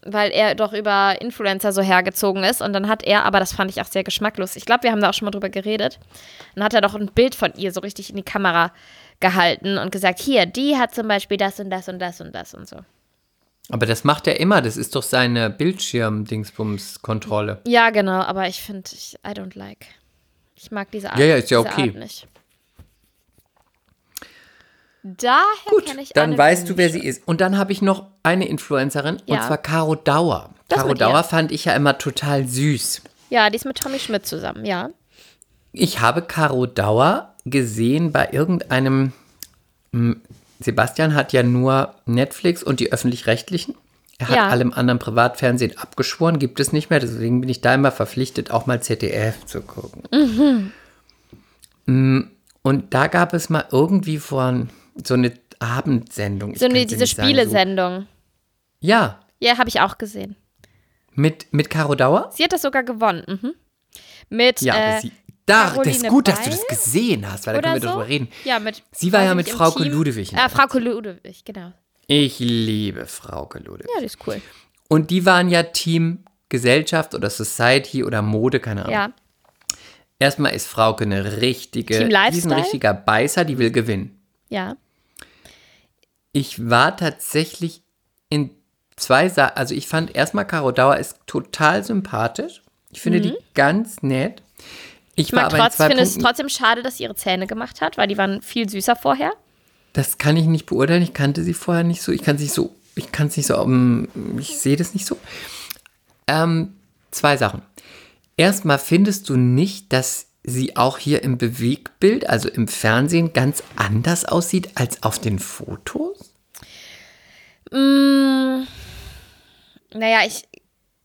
Weil er doch über Influencer so hergezogen ist. Und dann hat er, aber das fand ich auch sehr geschmacklos. Ich glaube, wir haben da auch schon mal drüber geredet. Dann hat er doch ein Bild von ihr so richtig in die Kamera gehalten und gesagt: Hier, die hat zum Beispiel das und das und das und das und so. Aber das macht er immer. Das ist doch seine Bildschirm-Dingsbums-Kontrolle. Ja, genau, aber ich finde, ich, I don't like. Ich mag diese Art, Ja, ja, ist ja okay. Nicht. Daher Gut, kenne ich dann Anne weißt du, wer sie ist. Und dann habe ich noch eine Influencerin, und Ja. zwar Caro Dauer. Das Caro ihr. Dauer fand ich ja immer total süß. Ja, die ist mit Tommy Schmidt zusammen, ja. Ich habe Caro Dauer gesehen bei irgendeinem. m, Sebastian hat ja nur Netflix und die öffentlich-rechtlichen. Er hat Ja. allem anderen Privatfernsehen abgeschworen, gibt es nicht mehr. Deswegen bin ich da immer verpflichtet, auch mal ZDF zu gucken. Mm, Und da gab es mal irgendwie vor so eine Abendsendung. So eine, diese sagen, so- Spielesendung. Ja, Ja, habe ich auch gesehen. mit, mit Caro Dauer? Sie hat das sogar gewonnen. Mhm. Mit, Ja, aber äh, sie. Da, das ist Caroline gut, dass du das gesehen hast, weil da können wir so. drüber reden. Ja, mit. Sie war ja mit Frauke. Ludewig Ah, der Frauke Ludewig, genau. Ich liebe Frauke Ludewig. Ja, die ist cool. Und die waren ja Team Gesellschaft oder Society oder Mode, keine Ahnung. Ja. Erstmal ist Frauke eine richtige, Team die ist ein Lifestyle? richtiger Beißer, die will gewinnen. Ja. Ich war tatsächlich in zwei Sachen, also ich fand erstmal Caro Dauer ist total sympathisch. Ich finde die ganz nett. Ich, war in trotz, zwei finde es Punkten, trotzdem schade, dass sie ihre Zähne gemacht hat, weil die waren viel süßer vorher. das kann ich nicht beurteilen. Ich kannte sie vorher nicht so. Ich kann es nicht so, ich kann es nicht so, um, ich sehe das nicht so. Ähm, zwei Sachen. Erstmal findest du nicht, dass sie auch hier im Bewegtbild, also im Fernsehen, ganz anders aussieht als auf den Fotos? Mm, naja, ich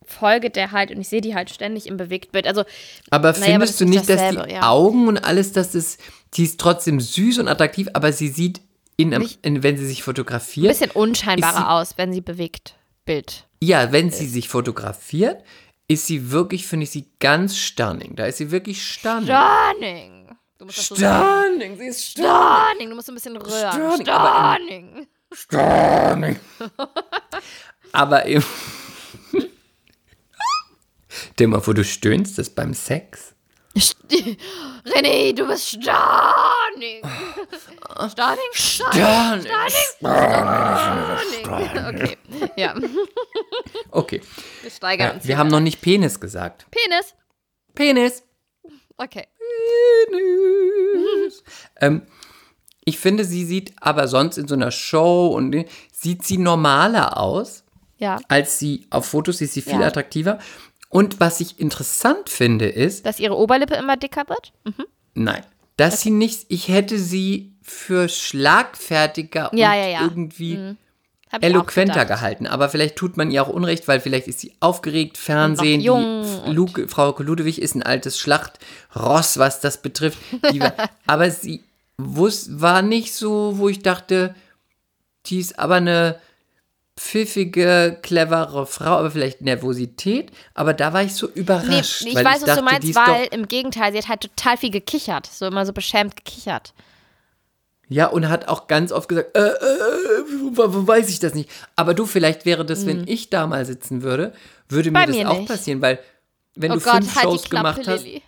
folge der halt und ich sehe die halt ständig im Bewegtbild. Also, Aber Naja, aber findest ist du nicht nicht, dass die dasselbe, ja. Augen und alles, dass es, die ist trotzdem süß und attraktiv, aber sie sieht, in, in, wenn sie sich ein fotografiert, bisschen unscheinbarer sie- aus, wenn sie bewegt. Bild. ja, wenn sie sich fotografiert, ist sie wirklich, finde ich, sie ganz stunning. Da ist sie wirklich stunning. Stunning. Du musst das so. Stunning, sie ist stunning. Stunning. Du musst ein bisschen rühren. Stunning, aber Stunning. Aber im. Mal, wo du stöhnst, das beim Sex. René, du bist stunning. Stunning? Stunning. Okay, ja. Okay. Wir steigern uns. Wir haben noch nicht Penis gesagt. Penis. Penis. Okay. Penis. ähm, ich finde, sie sieht aber sonst in so einer Show und sieht sie normaler aus, Ja. als sie auf Fotos ist sie viel Ja. attraktiver. Und was ich interessant finde, ist, Dass ihre Oberlippe immer dicker wird? Mhm. nein, dass sie nicht, ich hätte sie für schlagfertiger Ja, und ja, ja. irgendwie auch eloquenter gehalten. Aber vielleicht tut man ihr auch Unrecht, weil vielleicht ist sie aufgeregt, Fernsehen. jung die Lu Frau Ludewig ist ein altes Schlachtross, was das betrifft. War, aber sie wus war nicht so, wo ich dachte, die ist aber eine pfiffige, clevere Frau, aber vielleicht Nervosität. Aber da war ich so Nee, überrascht. ich weil weiß, ich was dachte, du meinst, weil im Gegenteil, sie hat halt total viel gekichert. So immer so beschämt gekichert. Ja, und hat auch ganz oft gesagt, äh, äh, wo, wo weiß ich das nicht. Aber du, vielleicht wäre das, wenn ich da mal sitzen würde, würde mir. Bei das mir auch nicht. passieren, weil wenn oh du Gott, fünf halt Shows Klappe, gemacht hast. Lilly.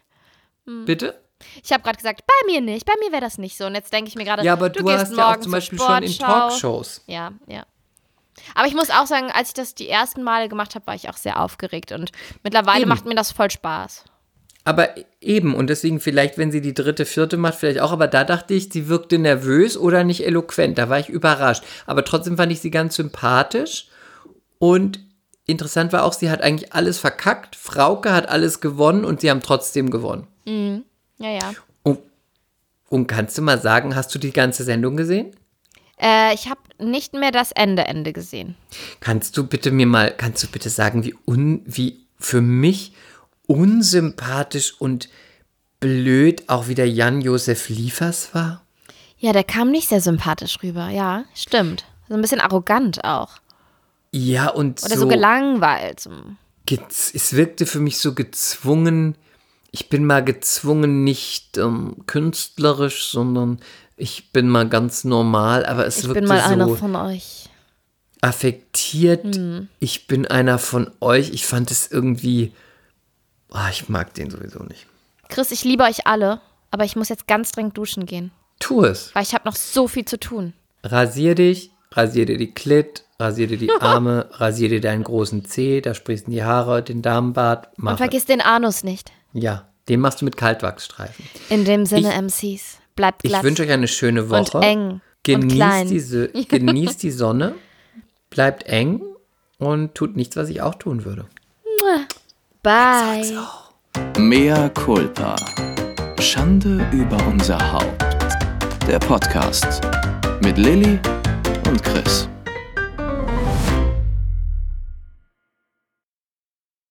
Bitte? Ich habe gerade gesagt, bei mir nicht. Bei mir wäre das nicht so. Und jetzt denke ich mir gerade, Ja, aber du, gehst hast ja auch zum Beispiel schon in. Talkshows. Ja, ja. Aber ich muss auch sagen, als ich das die ersten Male gemacht habe, war ich auch sehr aufgeregt. Und mittlerweile Eben. macht mir das voll Spaß. Aber eben, und deswegen vielleicht, wenn sie die dritte, vierte macht, vielleicht auch, aber da dachte ich, sie wirkte nervös oder nicht eloquent. Da war ich überrascht. Aber trotzdem fand ich sie ganz sympathisch. Und interessant war auch, sie hat eigentlich alles verkackt. Frauke hat alles gewonnen und sie haben trotzdem gewonnen. Ja, ja. Und, und kannst du mal sagen, hast du die ganze Sendung gesehen? Äh, ich habe nicht mehr das Ende Ende gesehen. Kannst du bitte mir mal, kannst du bitte sagen, wie, un, wie für mich unsympathisch und blöd auch wieder Jan-Josef Liefers war? Ja, der kam nicht sehr sympathisch rüber. Ja, stimmt. So ein bisschen arrogant auch. Ja, und Oder so, so, gelangweilt. es wirkte für mich so gezwungen. Ich bin mal gezwungen, nicht ähm, künstlerisch, sondern ich bin mal ganz normal, aber es Ich wirkte bin mal so einer von euch. affektiert. Hm. Ich bin einer von euch. Ich fand es irgendwie. Ah, ich mag den sowieso nicht. Chris, ich liebe euch alle, aber ich muss jetzt ganz dringend duschen gehen, Tu es. weil ich habe noch so viel zu tun. Rasier dich, rasier dir die Klit, rasier dir die Arme, rasier dir deinen großen Zeh, da sprießen die Haare, den Darmbart. Mach Und vergiss den Anus nicht. Ja, den machst du mit Kaltwachsstreifen. In dem Sinne, Ich- MCs. Bleibt Ich glatt. wünsche euch eine schöne Woche. Und eng. und Genießt, klein. diese, genießt die Sonne, bleibt eng und tut nichts, was ich auch tun würde. Bye. Mea culpa. Schande über unser Haupt. Der Podcast mit Lilly und Chris.